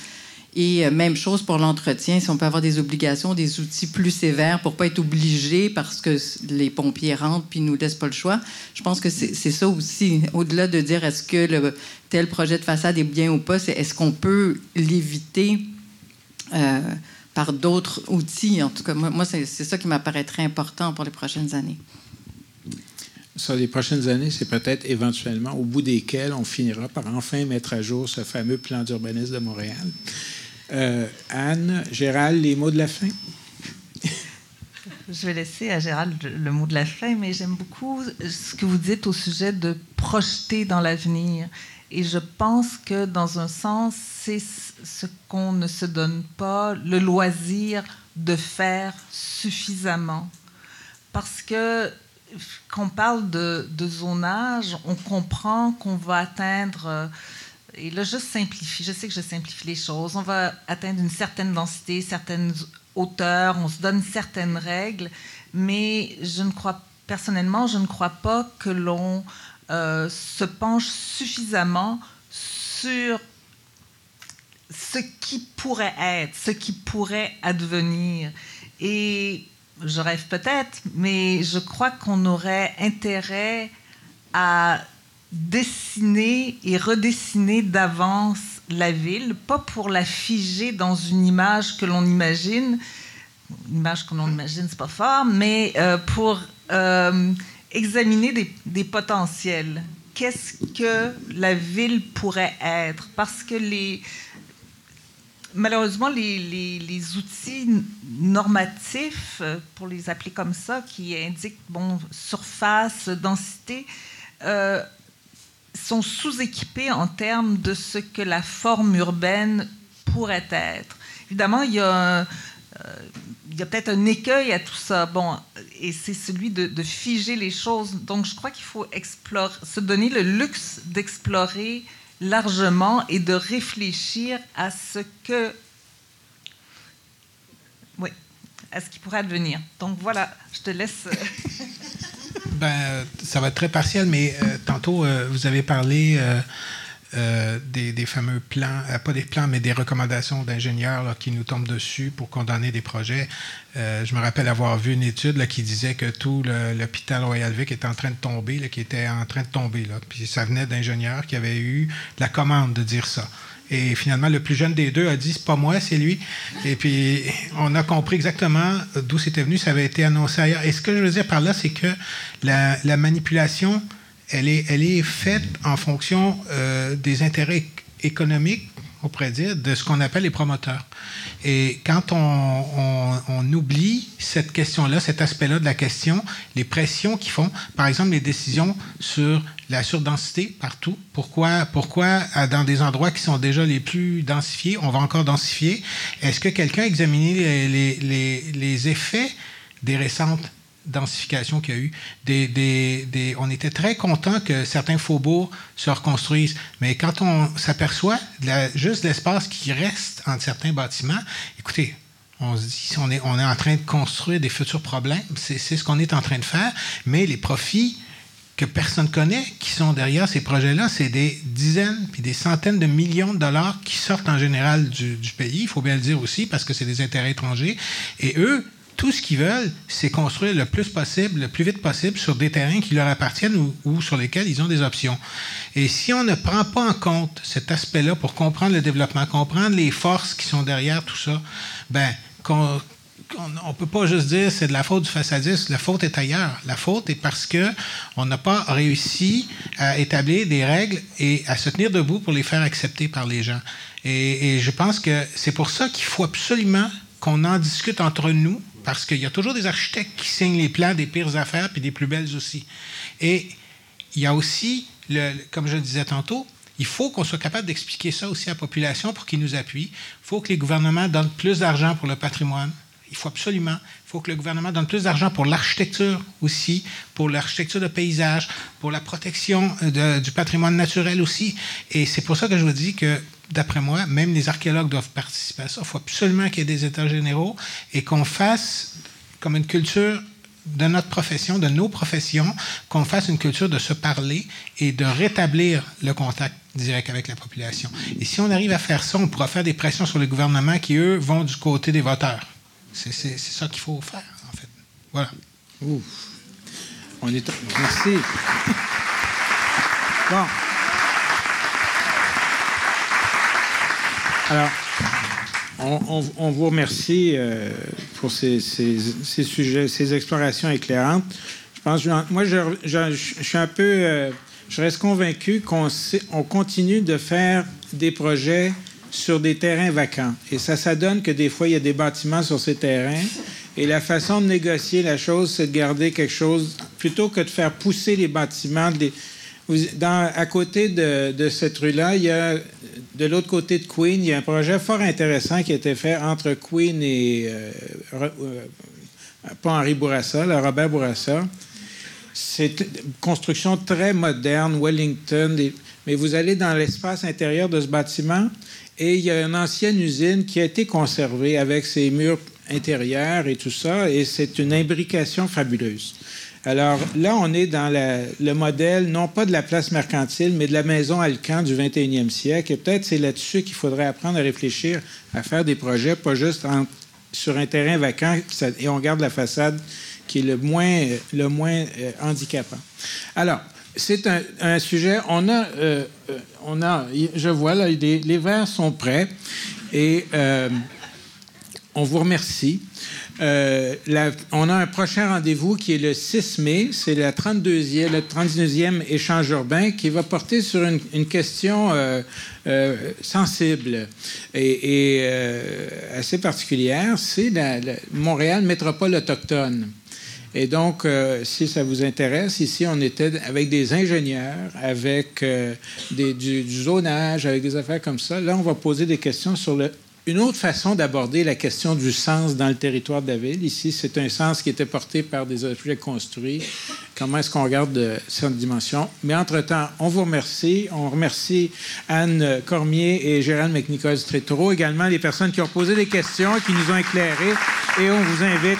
et euh, même chose pour l'entretien, si on peut avoir des obligations, des outils plus sévères pour pas être obligé parce que les pompiers rentrent puis nous laissent pas le choix. Je pense que c'est ça aussi. Au-delà de dire est-ce que tel projet de façade est bien ou pas, c'est est-ce qu'on peut l'éviter euh, par d'autres outils? En tout cas, moi, c'est ça qui m'apparaît très important pour les prochaines années. Sur les prochaines années, c'est peut-être éventuellement au bout desquelles on finira par enfin mettre à jour ce fameux plan d'urbanisme de Montréal. Euh, Anne, Gérald, les mots de la fin? Je vais laisser à Gérald le mot de la fin, mais j'aime beaucoup ce que vous dites au sujet de projeter dans l'avenir. Et je pense que, dans un sens, c'est ce qu'on ne se donne pas le loisir de faire suffisamment. Parce que quand on parle de, de zonage, on comprend qu'on va atteindre et là, je simplifie, je sais que je simplifie les choses. On va atteindre une certaine densité, certaines hauteurs, on se donne certaines règles, mais je ne crois, personnellement, je ne crois pas que l'on euh, se penche suffisamment sur ce qui pourrait être, ce qui pourrait advenir. Et je rêve peut-être, mais je crois qu'on aurait intérêt à dessiner et redessiner d'avance la ville, pas pour la figer dans une image que l'on imagine, une image que l'on imagine, c'est pas fort, mais euh, pour euh, examiner des, potentiels. Qu'est-ce que la ville pourrait être? Parce que les, malheureusement, les, outils normatifs, pour les appeler comme ça, qui indiquent bon, surface, densité, euh, sont sous-équipés en termes de ce que la forme urbaine pourrait être. Évidemment, il y a, euh, peut-être un écueil à tout ça. Bon, et c'est celui de, figer les choses. Donc, je crois qu'il faut explorer, se donner le luxe d'explorer largement et de réfléchir à ce que. Oui, à ce qui pourrait advenir. Donc, voilà, je te laisse. ben, ça va être très partiel, mais euh, tantôt, euh, vous avez parlé. Euh, des, fameux plans, pas des plans, mais des recommandations d'ingénieurs qui nous tombent dessus pour condamner des projets. Je me rappelle avoir vu une étude qui disait que tout l'hôpital Royal Vic était en train de tomber, qui était en train de tomber. Puis ça venait d'ingénieurs qui avaient eu la commande de dire ça. Et finalement, le plus jeune des deux a dit c'est pas moi, c'est lui. Et puis, on a compris exactement d'où c'était venu. Ça avait été annoncé ailleurs. Et ce que je veux dire par là, c'est que la, la manipulation elle est, elle est faite en fonction euh, des intérêts économiques, on pourrait dire, de ce qu'on appelle les promoteurs. Et quand on, on, on oublie cette question-là, cet aspect-là de la question, les pressions qui font, par exemple, les décisions sur la surdensité partout. Pourquoi, pourquoi dans des endroits qui sont déjà les plus densifiés, on va encore densifier? Est-ce que quelqu'un a examiné les, les, les effets des récentes densification qu'il y a eu? Des, on était très content que certains faubourgs se reconstruisent, mais quand on s'aperçoit juste l'espace qui reste entre certains bâtiments, écoutez, on se dit on est, on est en train de construire des futurs problèmes, c'est ce qu'on est en train de faire, mais les profits que personne ne connaît, qui sont derrière ces projets-là, c'est des dizaines puis des centaines de millions de dollars qui sortent en général du, pays, il faut bien le dire aussi, parce que c'est des intérêts étrangers. Et eux, tout ce qu'ils veulent, c'est construire le plus possible, le plus vite possible sur des terrains qui leur appartiennent ou, ou, sur lesquels ils ont des options. Et si on ne prend pas en compte cet aspect-là pour comprendre le développement, comprendre les forces qui sont derrière tout ça, ben, on ne peut pas juste dire c'est de la faute du façadiste. La faute est ailleurs. La faute est parce que on n'a pas réussi à établir des règles et à se tenir debout pour les faire accepter par les gens. Et, je pense que c'est pour ça qu'il faut absolument qu'on en discute entre nous parce qu'il y a toujours des architectes qui signent les plans des pires affaires puis des plus belles aussi. Et il y a aussi, comme je le disais tantôt, il faut qu'on soit capable d'expliquer ça aussi à la population pour qu'ils nous appuient. Il faut que les gouvernements donnent plus d'argent pour le patrimoine. Il faut absolument. Il faut que le gouvernement donne plus d'argent pour l'architecture aussi, pour l'architecture de paysage, pour la protection de, du patrimoine naturel aussi. Et c'est pour ça que je vous dis que d'après moi, même les archéologues doivent participer à ça. Il faut absolument qu'il y ait des états généraux et qu'on fasse comme une culture de notre profession, de nos professions, qu'on fasse une culture de se parler et de rétablir le contact direct avec la population. Et si on arrive à faire ça, on pourra faire des pressions sur le gouvernement qui, eux, vont du côté des voteurs. C'est ça qu'il faut faire, en fait. Voilà. Ouf. On est... Merci. Bon. Alors, on, on, on, vous remercie euh, pour ces, ces, ces, sujets, ces explorations éclairantes. Je pense, moi, je, je, je suis un peu, euh, je reste convaincu qu'on on continue de faire des projets sur des terrains vacants. Et ça, ça donne que des fois, il y a des bâtiments sur ces terrains. Et la façon de négocier la chose, c'est de garder quelque chose, plutôt que de faire pousser les bâtiments. À côté de, cette rue-là, il y a, de l'autre côté de Queen, il y a un projet fort intéressant qui a été fait entre Queen et, euh, euh, pas Henri Bourassa, là, Robert Bourassa. C'est une construction très moderne, Wellington, mais vous allez dans l'espace intérieur de ce bâtiment et il y a une ancienne usine qui a été conservée avec ses murs intérieurs et tout ça, et c'est une imbrication fabuleuse. Alors là, on est dans le modèle, non pas de la place mercantile, mais de la maison Alcan du 21e siècle. Et peut-être c'est là-dessus qu'il faudrait apprendre à réfléchir, à faire des projets, pas juste sur un terrain vacant et on garde la façade qui est le moins, le moins euh, handicapant. Alors, c'est un, sujet. On a, euh, on a, je vois là, les, les verres sont prêts et euh, on vous remercie. Euh, on a un prochain rendez-vous qui est le 6 mai. C'est la 32e, le 32e échange urbain qui va porter sur une, question euh, euh, sensible et, assez particulière. C'est la Montréal métropole autochtone. Et donc, euh, si ça vous intéresse, ici, on était avec des ingénieurs, avec euh, du, zonage, avec des affaires comme ça. Là, on va poser des questions sur une autre façon d'aborder la question du sens dans le territoire de la ville. Ici, c'est un sens qui était porté par des objets construits. Comment est-ce qu'on regarde cette dimension? Mais entre-temps, on vous remercie. On remercie Anne Cormier et Gérald McNichols Trétoro, également les personnes qui ont posé des questions, qui nous ont éclairés. Et on vous invite